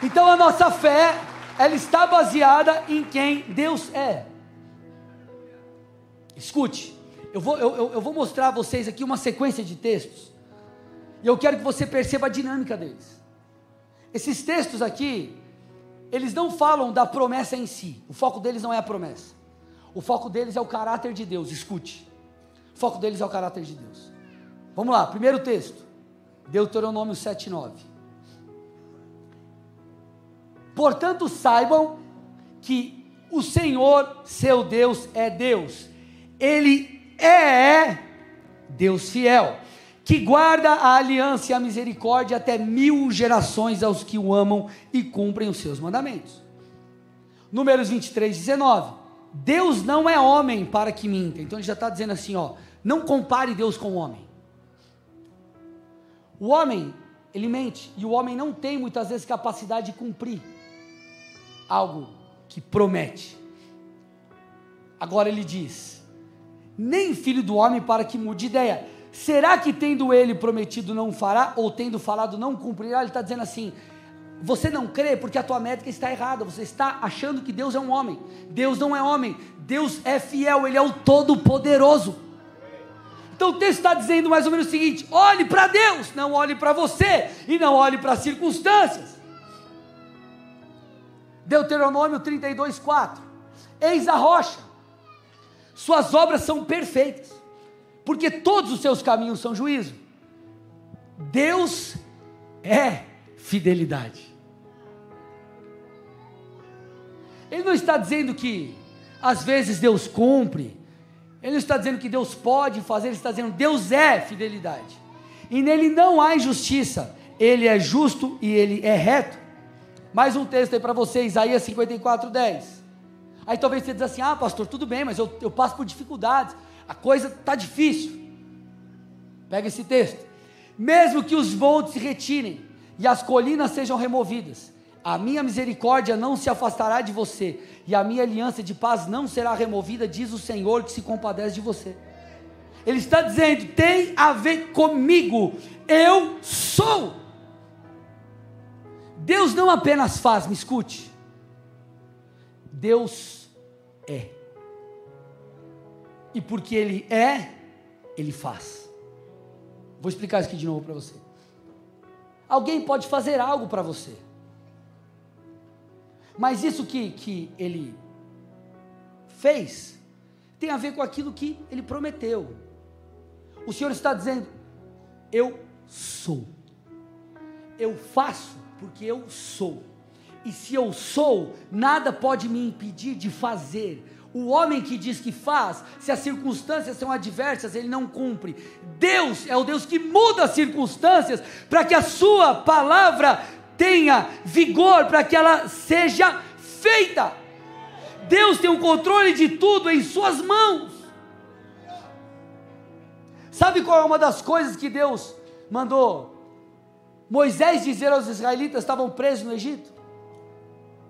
Então a nossa fé, ela está baseada em quem Deus é. Escute, eu vou, eu, eu vou mostrar a vocês aqui uma sequência de textos. E eu quero que você perceba a dinâmica deles. Esses textos aqui, eles não falam da promessa em si. O foco deles não é a promessa. O foco deles é o caráter de Deus. Escute. O foco deles é o caráter de Deus. Vamos lá, primeiro texto. Deuteronômio 7:9. Portanto, saibam que o Senhor, seu Deus, é Deus. Ele é Deus fiel, que guarda a aliança e a misericórdia até mil gerações aos que o amam e cumprem os seus mandamentos. Números 23, 19. Deus não é homem para que minta. Então ele já está dizendo assim: ó, não compare Deus com o homem. O homem, ele mente, e o homem não tem muitas vezes capacidade de cumprir algo que promete. Agora ele diz: nem filho do homem para que mude ideia. Será que tendo ele prometido não fará, ou tendo falado não cumprirá? Ele está dizendo assim: você não crê porque a tua métrica está errada, você está achando que Deus é um homem. Deus não é homem, Deus é fiel, Ele é o Todo-Poderoso. Então o texto está dizendo mais ou menos o seguinte: olhe para Deus, não olhe para você, e não olhe para as circunstâncias. Deuteronômio 32, 4. Eis a rocha, suas obras são perfeitas, porque todos os seus caminhos são juízo. Deus é fidelidade. Ele não está dizendo que às vezes Deus cumpre, ele não está dizendo que Deus pode fazer, ele está dizendo Deus é fidelidade. E nele não há injustiça, ele é justo e ele é reto. Mais um texto aí para você, Isaías 54, 10. Aí talvez você diz assim: ah, pastor, tudo bem, mas eu, eu passo por dificuldades, a coisa está difícil. Pega esse texto. Mesmo que os montes se retirem e as colinas sejam removidas, a minha misericórdia não se afastará de você, e a minha aliança de paz não será removida, diz o Senhor que se compadece de você. Ele está dizendo: tem a ver comigo, eu sou. Deus não apenas faz, me escute, Deus é. E porque Ele é, Ele faz. Vou explicar isso aqui de novo para você. Alguém pode fazer algo para você, mas isso que, que Ele fez tem a ver com aquilo que Ele prometeu. O Senhor está dizendo: Eu sou, eu faço porque eu sou. E se eu sou, nada pode me impedir de fazer. O homem que diz que faz, se as circunstâncias são adversas, ele não cumpre. Deus é o Deus que muda as circunstâncias para que a sua palavra tenha vigor, para que ela seja feita. Deus tem o controle de tudo em suas mãos. Sabe qual é uma das coisas que Deus mandou Moisés dizer aos israelitas estavam presos no Egito.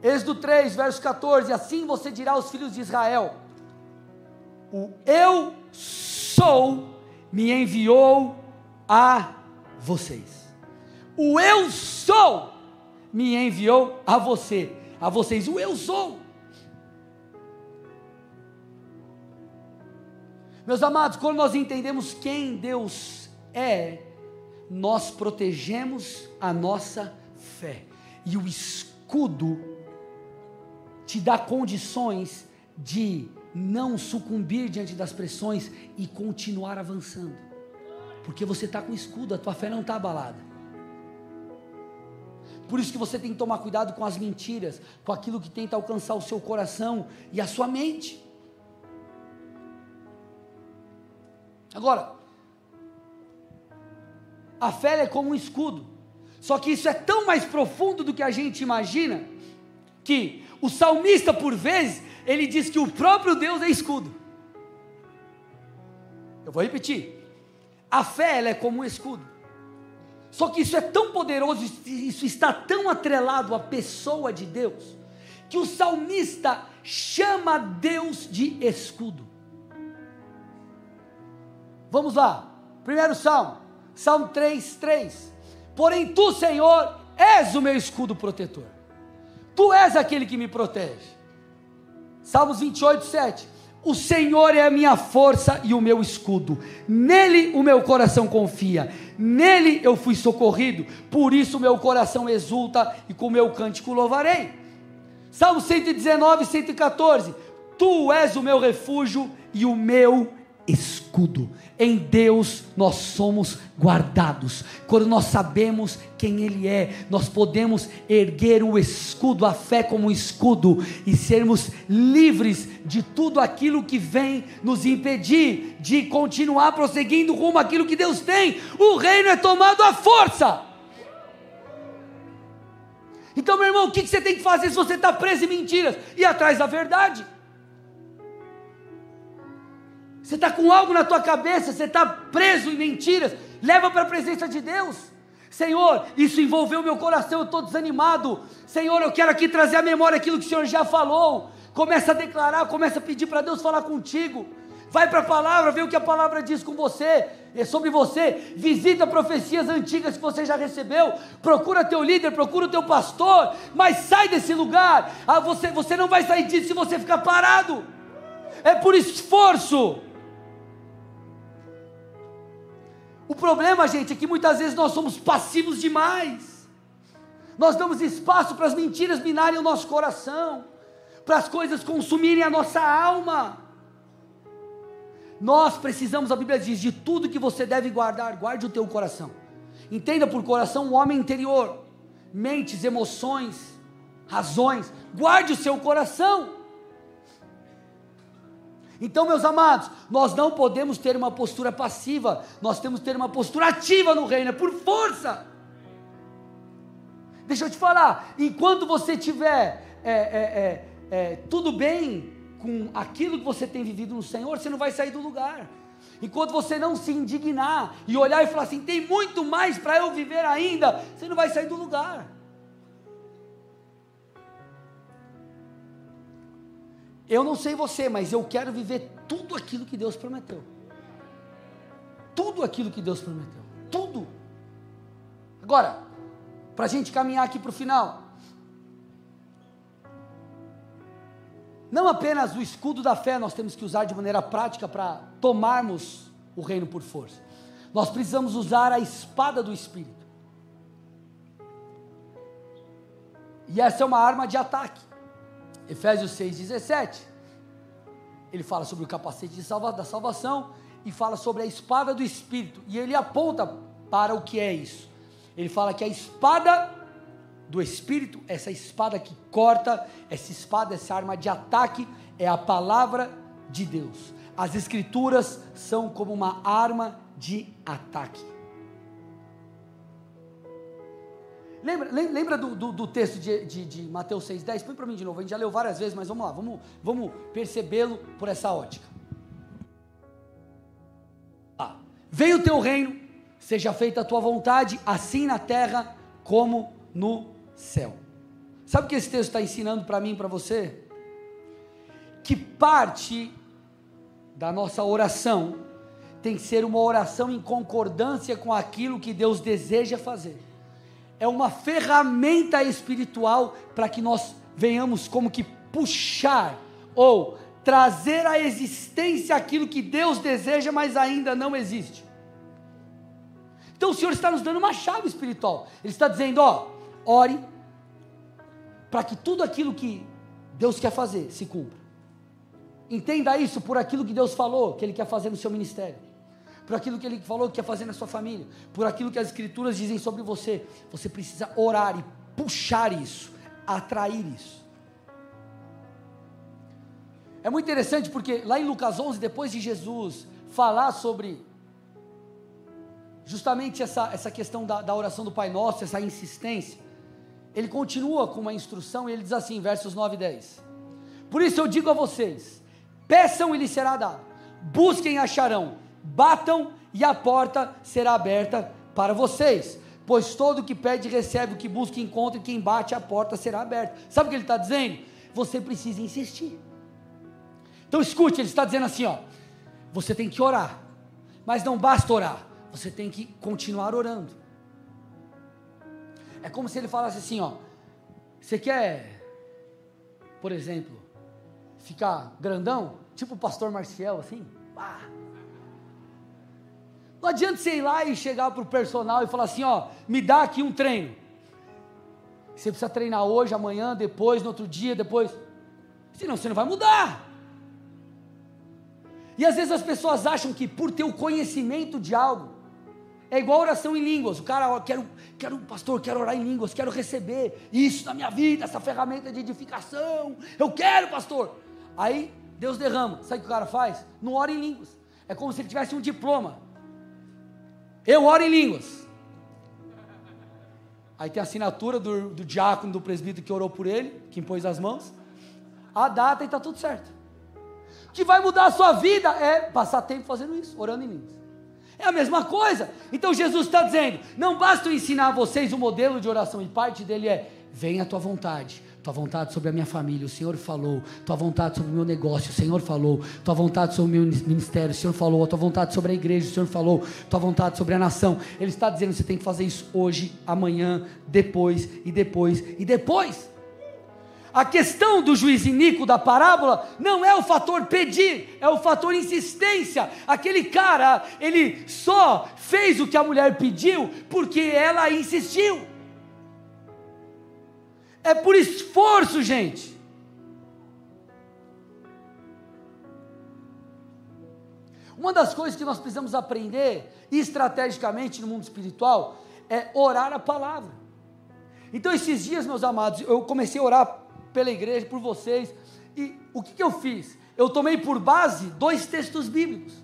Êxodo 3, verso 14: Assim você dirá aos filhos de Israel: O eu sou me enviou a vocês. O eu sou me enviou a você, a vocês. O eu sou. Meus amados, quando nós entendemos quem Deus é, nós protegemos a nossa fé. E o escudo te dá condições de não sucumbir diante das pressões e continuar avançando. Porque você está com escudo, a tua fé não está abalada. Por isso que você tem que tomar cuidado com as mentiras, com aquilo que tenta alcançar o seu coração e a sua mente. Agora, a fé é como um escudo. Só que isso é tão mais profundo do que a gente imagina, que o salmista, por vezes, ele diz que o próprio Deus é escudo. Eu vou repetir. A fé ela é como um escudo. Só que isso é tão poderoso, isso está tão atrelado à pessoa de Deus, que o salmista chama Deus de escudo. Vamos lá. Primeiro salmo. Salmo 3, 3. Porém, tu, Senhor, és o meu escudo protetor. Tu és aquele que me protege. Salmos 28, 7. O Senhor é a minha força e o meu escudo. Nele o meu coração confia. Nele eu fui socorrido. Por isso o meu coração exulta e com o meu cântico louvarei. Salmo 119, 114. Tu és o meu refúgio e o meu escudo. Em Deus nós somos guardados. Quando nós sabemos quem Ele é, nós podemos erguer o escudo, a fé como escudo, e sermos livres de tudo aquilo que vem nos impedir de continuar prosseguindo rumo àquilo que Deus tem. O reino é tomado à força. Então, meu irmão, o que você tem que fazer se você está preso em mentiras? Ir atrás da verdade. Você está com algo na tua cabeça, você está preso em mentiras, leva para a presença de Deus. Senhor, isso envolveu meu coração, eu estou desanimado. Senhor, eu quero aqui trazer à memória aquilo que o Senhor já falou. Começa a declarar, começa a pedir para Deus falar contigo. Vai para a palavra, vê o que a palavra diz com você, é sobre você. Visita profecias antigas que você já recebeu. Procura teu líder, procura teu pastor, mas sai desse lugar. Ah, você, você não vai sair disso se você ficar parado. É por esforço. O problema, gente, é que muitas vezes nós somos passivos demais. Nós damos espaço para as mentiras minarem o nosso coração, para as coisas consumirem a nossa alma. Nós precisamos, a Bíblia diz, de tudo que você deve guardar, guarde o teu coração. Entenda por coração o homem interior, mentes, emoções, razões. Guarde o seu coração. Então, meus amados, nós não podemos ter uma postura passiva, nós temos que ter uma postura ativa no reino, é por força. Deixa eu te falar, enquanto você estiver é, é, é, é, tudo bem com aquilo que você tem vivido no Senhor, você não vai sair do lugar. Enquanto você não se indignar e olhar e falar assim, tem muito mais para eu viver ainda, você não vai sair do lugar. Eu não sei você, mas eu quero viver tudo aquilo que Deus prometeu. Tudo aquilo que Deus prometeu. Tudo. Agora, para a gente caminhar aqui para o final. Não apenas o escudo da fé nós temos que usar de maneira prática para tomarmos o reino por força. Nós precisamos usar a espada do Espírito. E essa é uma arma de ataque. Efésios 6,17. Ele fala sobre o capacete salva, da salvação e fala sobre a espada do Espírito. E ele aponta para o que é isso. Ele fala que a espada do Espírito, essa espada que corta, essa espada, essa arma de ataque, é a palavra de Deus. As Escrituras são como uma arma de ataque. Lembra, lembra do, do, do texto de, de, de Mateus 6,10? Põe para mim de novo, a gente já leu várias vezes, mas vamos lá, vamos, vamos percebê-lo por essa ótica. Ah, o teu reino, seja feita a tua vontade, assim na terra como no céu. Sabe o que esse texto está ensinando para mim e para você? Que parte da nossa oração tem que ser uma oração em concordância com aquilo que Deus deseja fazer é uma ferramenta espiritual para que nós venhamos como que puxar ou trazer à existência aquilo que Deus deseja, mas ainda não existe. Então o Senhor está nos dando uma chave espiritual. Ele está dizendo, ó, ore para que tudo aquilo que Deus quer fazer se cumpra. Entenda isso por aquilo que Deus falou que Ele quer fazer no seu ministério por aquilo que ele falou que quer fazer na sua família, por aquilo que as escrituras dizem sobre você. Você precisa orar e puxar isso, atrair isso. É muito interessante porque lá em Lucas 11, depois de Jesus falar sobre justamente essa, essa questão da, da oração do Pai Nosso, essa insistência, ele continua com uma instrução e ele diz assim, versos 9 e 10: Por isso eu digo a vocês: peçam e lhes será dado, busquem e acharão, batam e a porta será aberta para vocês. Pois todo que pede recebe, o que busca encontra, e quem bate a porta será aberta. Sabe o que ele está dizendo? Você precisa insistir. Então escute, ele está dizendo assim: ó, você tem que orar, mas não basta orar, você tem que continuar orando. É como se ele falasse assim: ó, você quer, por exemplo, ficar grandão, tipo o pastor Marcial, assim? Ah, não adianta você ir lá e chegar para o personal e falar assim: ó, me dá aqui um treino. Você precisa treinar hoje, amanhã, depois, no outro dia, depois. Senão você não vai mudar. E às vezes as pessoas acham que por ter o conhecimento de algo, é igual oração em línguas. O cara, quero, quero, pastor, quero orar em línguas, quero receber isso na minha vida, essa ferramenta de edificação. Eu quero, pastor. Aí Deus derrama. Sabe o que o cara faz? Não ora em línguas. É como se ele tivesse um diploma. Eu oro em línguas. Aí tem a assinatura do, do diácono, do presbítero que orou por ele, que impôs as mãos. A data e está tudo certo. O que vai mudar a sua vida é passar tempo fazendo isso, orando em línguas. É a mesma coisa. Então Jesus está dizendo: não basta eu ensinar a vocês o modelo de oração, e parte dele é: venha a tua vontade, tua vontade sobre a minha família, o Senhor falou, tua vontade sobre o meu negócio, o Senhor falou, tua vontade sobre o meu ministério, o Senhor falou, tua vontade sobre a igreja, o Senhor falou, tua vontade sobre a nação. Ele está dizendo que você tem que fazer isso hoje, amanhã, depois e depois e depois. A questão do juiz iníquo da parábola não é o fator pedir, é o fator insistência. Aquele cara, ele só fez o que a mulher pediu porque ela insistiu. É por esforço, gente. Uma das coisas que nós precisamos aprender estrategicamente no mundo espiritual é orar a palavra. Então, esses dias, meus amados, eu comecei a orar pela igreja, por vocês, e o que, que eu fiz? Eu tomei por base dois textos bíblicos.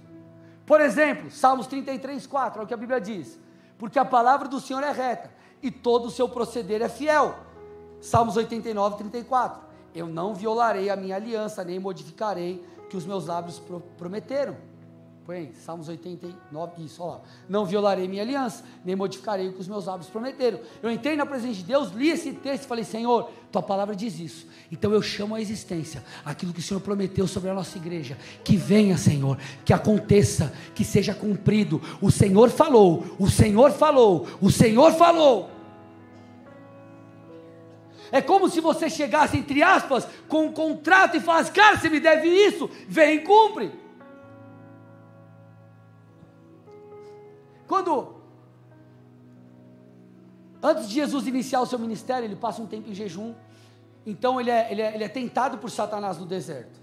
Por exemplo, Salmos 33, 4, é o que a Bíblia diz: Porque a palavra do Senhor é reta e todo o seu proceder é fiel. Salmos 89, 34. Eu não violarei a minha aliança, nem modificarei que os meus lábios pro prometeram. Põe aí, Salmos 89, isso, olha lá. Não violarei minha aliança, nem modificarei o que os meus lábios prometeram. Eu entrei na presença de Deus, li esse texto e falei: Senhor, tua palavra diz isso. Então eu chamo a existência aquilo que o Senhor prometeu sobre a nossa igreja. Que venha, Senhor, que aconteça, que seja cumprido. O Senhor falou, o Senhor falou, o Senhor falou. É como se você chegasse, entre aspas, com um contrato e falasse: Cara, você me deve isso, vem e cumpre. Quando, antes de Jesus iniciar o seu ministério, ele passa um tempo em jejum, então ele é, ele é, ele é tentado por Satanás no deserto.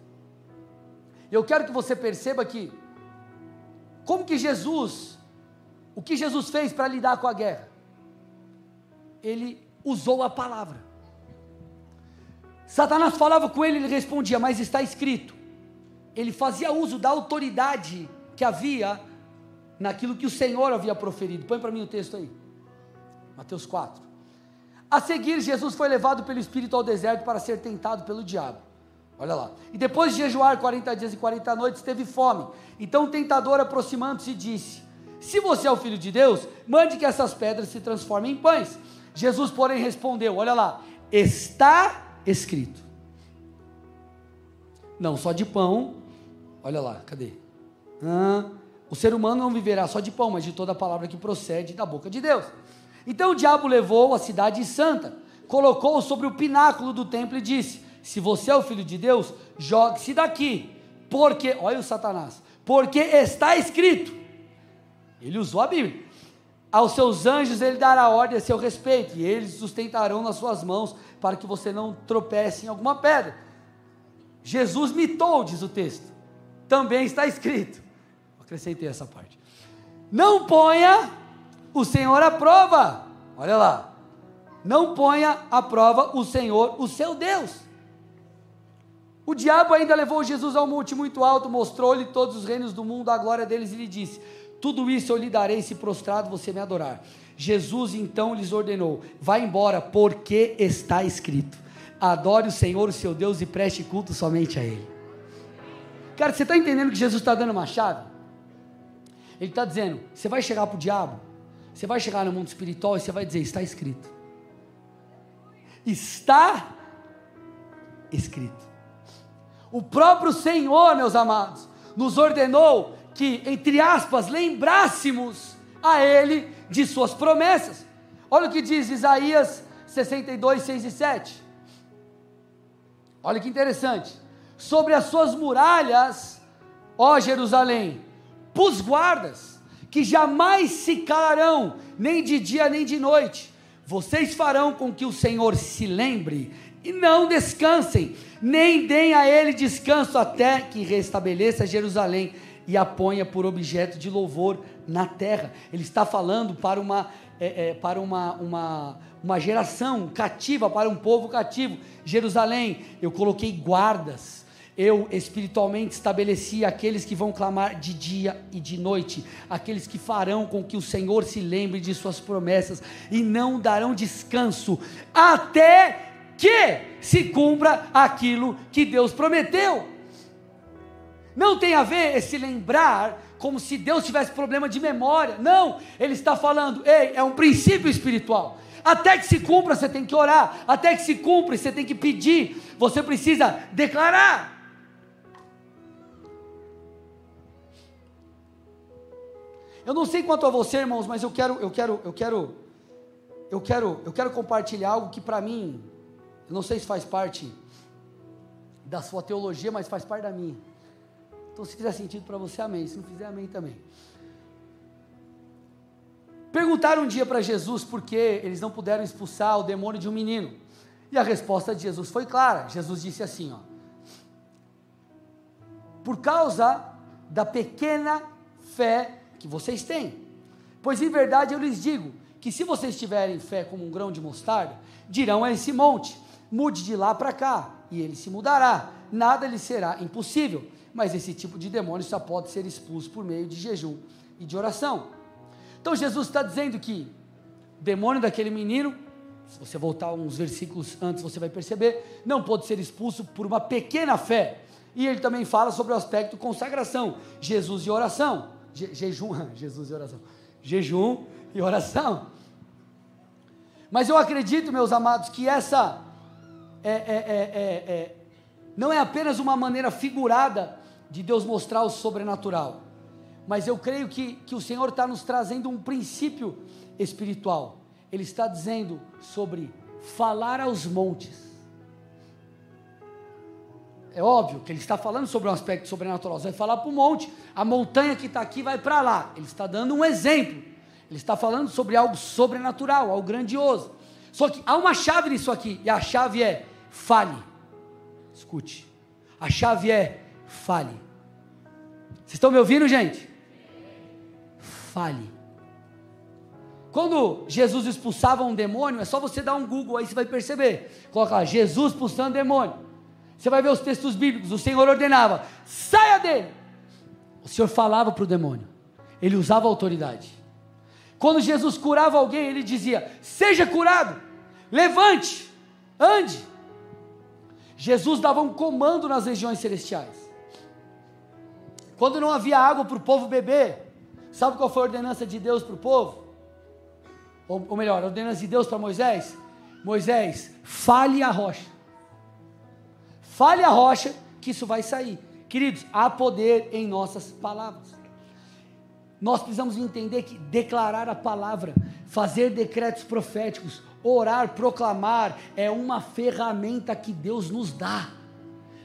Eu quero que você perceba que, como que Jesus, o que Jesus fez para lidar com a guerra? Ele usou a palavra. Satanás falava com ele, ele respondia, mas está escrito. Ele fazia uso da autoridade que havia naquilo que o Senhor havia proferido. Põe para mim o texto aí. Mateus 4. A seguir, Jesus foi levado pelo Espírito ao deserto para ser tentado pelo diabo. Olha lá. E depois de jejuar 40 dias e 40 noites, teve fome. Então o tentador, aproximando-se, disse: Se você é o filho de Deus, mande que essas pedras se transformem em pães. Jesus, porém, respondeu: Olha lá, está escrito. Não só de pão. Olha lá, cadê? Ah, o ser humano não viverá só de pão, mas de toda a palavra que procede da boca de Deus. Então o diabo levou a cidade santa, colocou-o sobre o pináculo do templo e disse: Se você é o filho de Deus, jogue-se daqui, porque, olha o Satanás, porque está escrito. Ele usou a Bíblia. Aos seus anjos ele dará ordem a seu respeito, e eles sustentarão nas suas mãos, para que você não tropece em alguma pedra. Jesus mitou, diz o texto. Também está escrito. Acrescentei essa parte. Não ponha o Senhor à prova. Olha lá. Não ponha à prova o Senhor, o seu Deus. O diabo ainda levou Jesus ao monte muito alto, mostrou-lhe todos os reinos do mundo, a glória deles, e lhe disse: Tudo isso eu lhe darei se prostrado você me adorar. Jesus então lhes ordenou: Vá embora, porque está escrito: Adore o Senhor, o seu Deus, e preste culto somente a Ele. Cara, você está entendendo que Jesus está dando uma chave? Ele está dizendo: você vai chegar para o diabo, você vai chegar no mundo espiritual e você vai dizer: está escrito. Está escrito. O próprio Senhor, meus amados, nos ordenou que, entre aspas, lembrássemos a Ele de Suas promessas. Olha o que diz Isaías 62, 6 e 7. Olha que interessante. Sobre as suas muralhas, ó Jerusalém, pus guardas, que jamais se calarão, nem de dia nem de noite. Vocês farão com que o Senhor se lembre e não descansem, nem deem a ele descanso até que restabeleça Jerusalém e a ponha por objeto de louvor na terra. Ele está falando para uma, é, é, para uma, uma, uma geração cativa, para um povo cativo. Jerusalém, eu coloquei guardas eu espiritualmente estabeleci aqueles que vão clamar de dia e de noite, aqueles que farão com que o Senhor se lembre de suas promessas e não darão descanso até que se cumpra aquilo que Deus prometeu. Não tem a ver esse lembrar como se Deus tivesse problema de memória. Não, ele está falando, ei, é um princípio espiritual. Até que se cumpra, você tem que orar. Até que se cumpra, você tem que pedir. Você precisa declarar. Eu não sei quanto a você, irmãos, mas eu quero, eu quero, eu quero, eu quero, eu quero compartilhar algo que para mim, eu não sei se faz parte da sua teologia, mas faz parte da minha. Então, se fizer sentido para você, amém. Se não fizer, amém também. Perguntaram um dia para Jesus por que eles não puderam expulsar o demônio de um menino. E a resposta de Jesus foi clara. Jesus disse assim: ó, Por causa da pequena fé que vocês têm. Pois em verdade eu lhes digo que se vocês tiverem fé como um grão de mostarda, dirão a esse monte: mude de lá para cá, e ele se mudará. Nada lhe será impossível. Mas esse tipo de demônio só pode ser expulso por meio de jejum e de oração. Então Jesus está dizendo que o demônio daquele menino Se você voltar uns versículos antes, você vai perceber, não pôde ser expulso por uma pequena fé. E ele também fala sobre o aspecto consagração, Jesus e oração, Je jejum, Jesus e oração, jejum e oração. Mas eu acredito, meus amados, que essa é, é, é, é, não é apenas uma maneira figurada de Deus mostrar o sobrenatural, mas eu creio que, que o Senhor está nos trazendo um princípio espiritual. Ele está dizendo sobre falar aos montes. É óbvio que ele está falando sobre um aspecto sobrenatural. Você vai falar para o monte, a montanha que está aqui vai para lá. Ele está dando um exemplo. Ele está falando sobre algo sobrenatural, algo grandioso. Só que há uma chave nisso aqui, e a chave é fale. Escute. A chave é fale. Vocês estão me ouvindo, gente? Fale. Quando Jesus expulsava um demônio, é só você dar um Google aí, você vai perceber. Coloca lá, Jesus expulsando demônio. Você vai ver os textos bíblicos. O Senhor ordenava: saia dele. O Senhor falava para o demônio. Ele usava autoridade. Quando Jesus curava alguém, ele dizia: Seja curado, levante, ande. Jesus dava um comando nas regiões celestiais. Quando não havia água para o povo beber, sabe qual foi a ordenança de Deus para o povo? Ou, ou melhor, a ordenança de Deus para Moisés? Moisés, fale a rocha. Fale a rocha, que isso vai sair. Queridos, há poder em nossas palavras. Nós precisamos entender que declarar a palavra, fazer decretos proféticos, orar, proclamar, é uma ferramenta que Deus nos dá.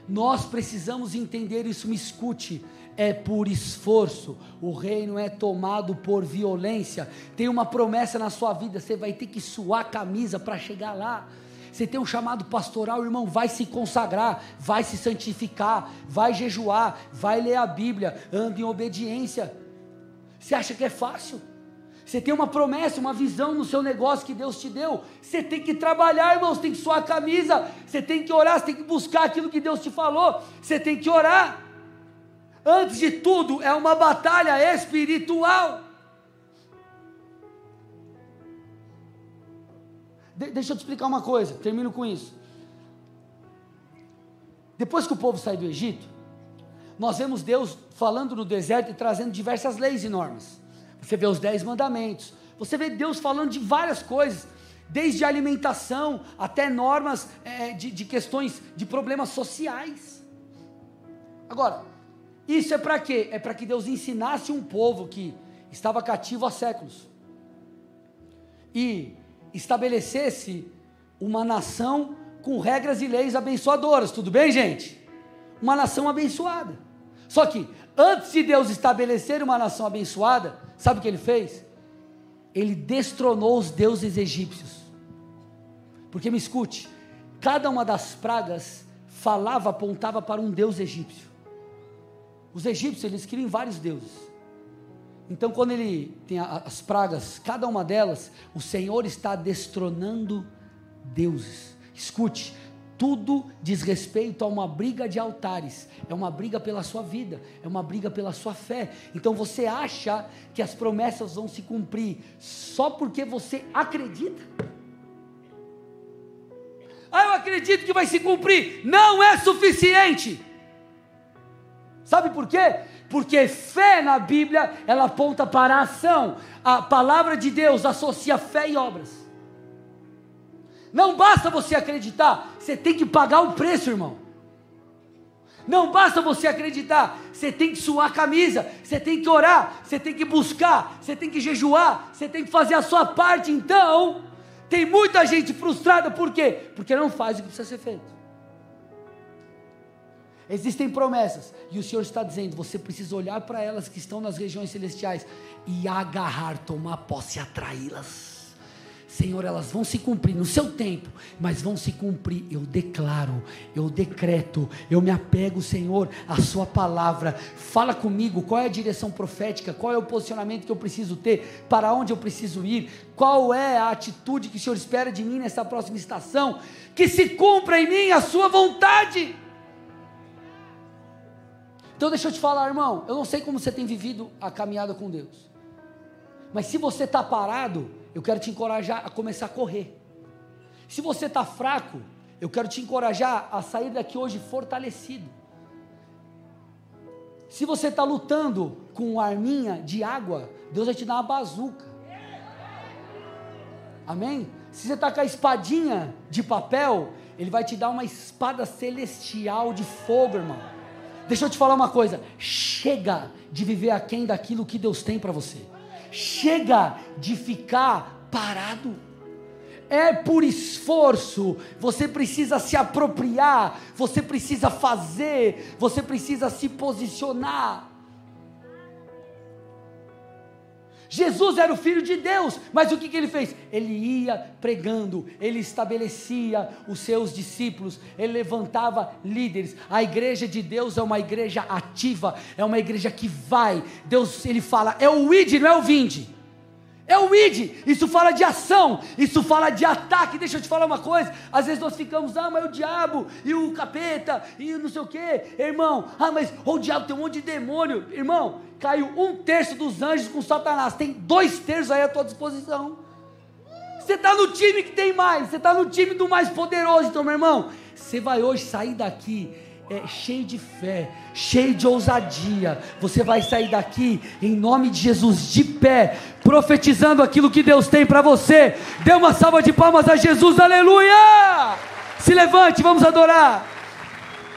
Nós precisamos entender isso, me escute. É por esforço, o reino é tomado por violência. Tem uma promessa na sua vida, você vai ter que suar a camisa para chegar lá. Você tem um chamado pastoral, irmão, vai se consagrar, vai se santificar, vai jejuar, vai ler a Bíblia, anda em obediência. Você acha que é fácil? Você tem uma promessa, uma visão no seu negócio que Deus te deu. Você tem que trabalhar, irmão. Você tem que suar a camisa. Você tem que orar. Você tem que buscar aquilo que Deus te falou. Você tem que orar. Antes de tudo, é uma batalha espiritual. De deixa eu te explicar uma coisa. Termino com isso. Depois que o povo sai do Egito, nós vemos Deus falando no deserto e trazendo diversas leis e normas. Você vê os dez mandamentos, você vê Deus falando de várias coisas, desde alimentação até normas é, de, de questões de problemas sociais. Agora, isso é para quê? É para que Deus ensinasse um povo que estava cativo há séculos e estabelecesse uma nação com regras e leis abençoadoras. Tudo bem, gente? Uma nação abençoada. Só que, antes de Deus estabelecer uma nação abençoada, sabe o que ele fez? Ele destronou os deuses egípcios. Porque me escute, cada uma das pragas falava, apontava para um deus egípcio. Os egípcios, eles criam vários deuses. Então, quando ele tem as pragas, cada uma delas, o Senhor está destronando deuses. Escute, tudo diz respeito a uma briga de altares, é uma briga pela sua vida, é uma briga pela sua fé. Então você acha que as promessas vão se cumprir só porque você acredita? Ah, eu acredito que vai se cumprir. Não é suficiente. Sabe por quê? Porque fé na Bíblia, ela aponta para a ação. A palavra de Deus associa fé e obras. Não basta você acreditar, você tem que pagar o preço, irmão. Não basta você acreditar, você tem que suar a camisa, você tem que orar, você tem que buscar, você tem que jejuar, você tem que fazer a sua parte. Então, tem muita gente frustrada, por quê? Porque não faz o que precisa ser feito. Existem promessas, e o Senhor está dizendo: você precisa olhar para elas que estão nas regiões celestiais e agarrar, tomar posse e atraí-las. Senhor, elas vão se cumprir no seu tempo, mas vão se cumprir. Eu declaro, eu decreto, eu me apego, Senhor, à Sua palavra. Fala comigo qual é a direção profética, qual é o posicionamento que eu preciso ter, para onde eu preciso ir, qual é a atitude que o Senhor espera de mim nessa próxima estação. Que se cumpra em mim a Sua vontade. Então, deixa eu te falar, irmão, eu não sei como você tem vivido a caminhada com Deus, mas se você está parado, eu quero te encorajar a começar a correr. Se você está fraco, eu quero te encorajar a sair daqui hoje fortalecido. Se você está lutando com arminha de água, Deus vai te dar uma bazuca. Amém? Se você está com a espadinha de papel, Ele vai te dar uma espada celestial de fogo, irmão. Deixa eu te falar uma coisa: chega de viver aquém daquilo que Deus tem para você, chega de ficar parado é por esforço, você precisa se apropriar, você precisa fazer, você precisa se posicionar. Jesus era o Filho de Deus, mas o que, que ele fez? Ele ia pregando, ele estabelecia os seus discípulos, ele levantava líderes. A igreja de Deus é uma igreja ativa, é uma igreja que vai. Deus, ele fala, é o id, não é o vinde. É o id, isso fala de ação, isso fala de ataque. Deixa eu te falar uma coisa: às vezes nós ficamos, ah, mas o diabo e o capeta e não sei o que, irmão, ah, mas o diabo tem um monte de demônio, irmão. Caiu um terço dos anjos com Satanás, tem dois terços aí à tua disposição. Você está no time que tem mais, você está no time do mais poderoso, então, meu irmão, você vai hoje sair daqui é, cheio de fé, cheio de ousadia. Você vai sair daqui em nome de Jesus, de pé, profetizando aquilo que Deus tem para você. Dê uma salva de palmas a Jesus, aleluia! Se levante, vamos adorar.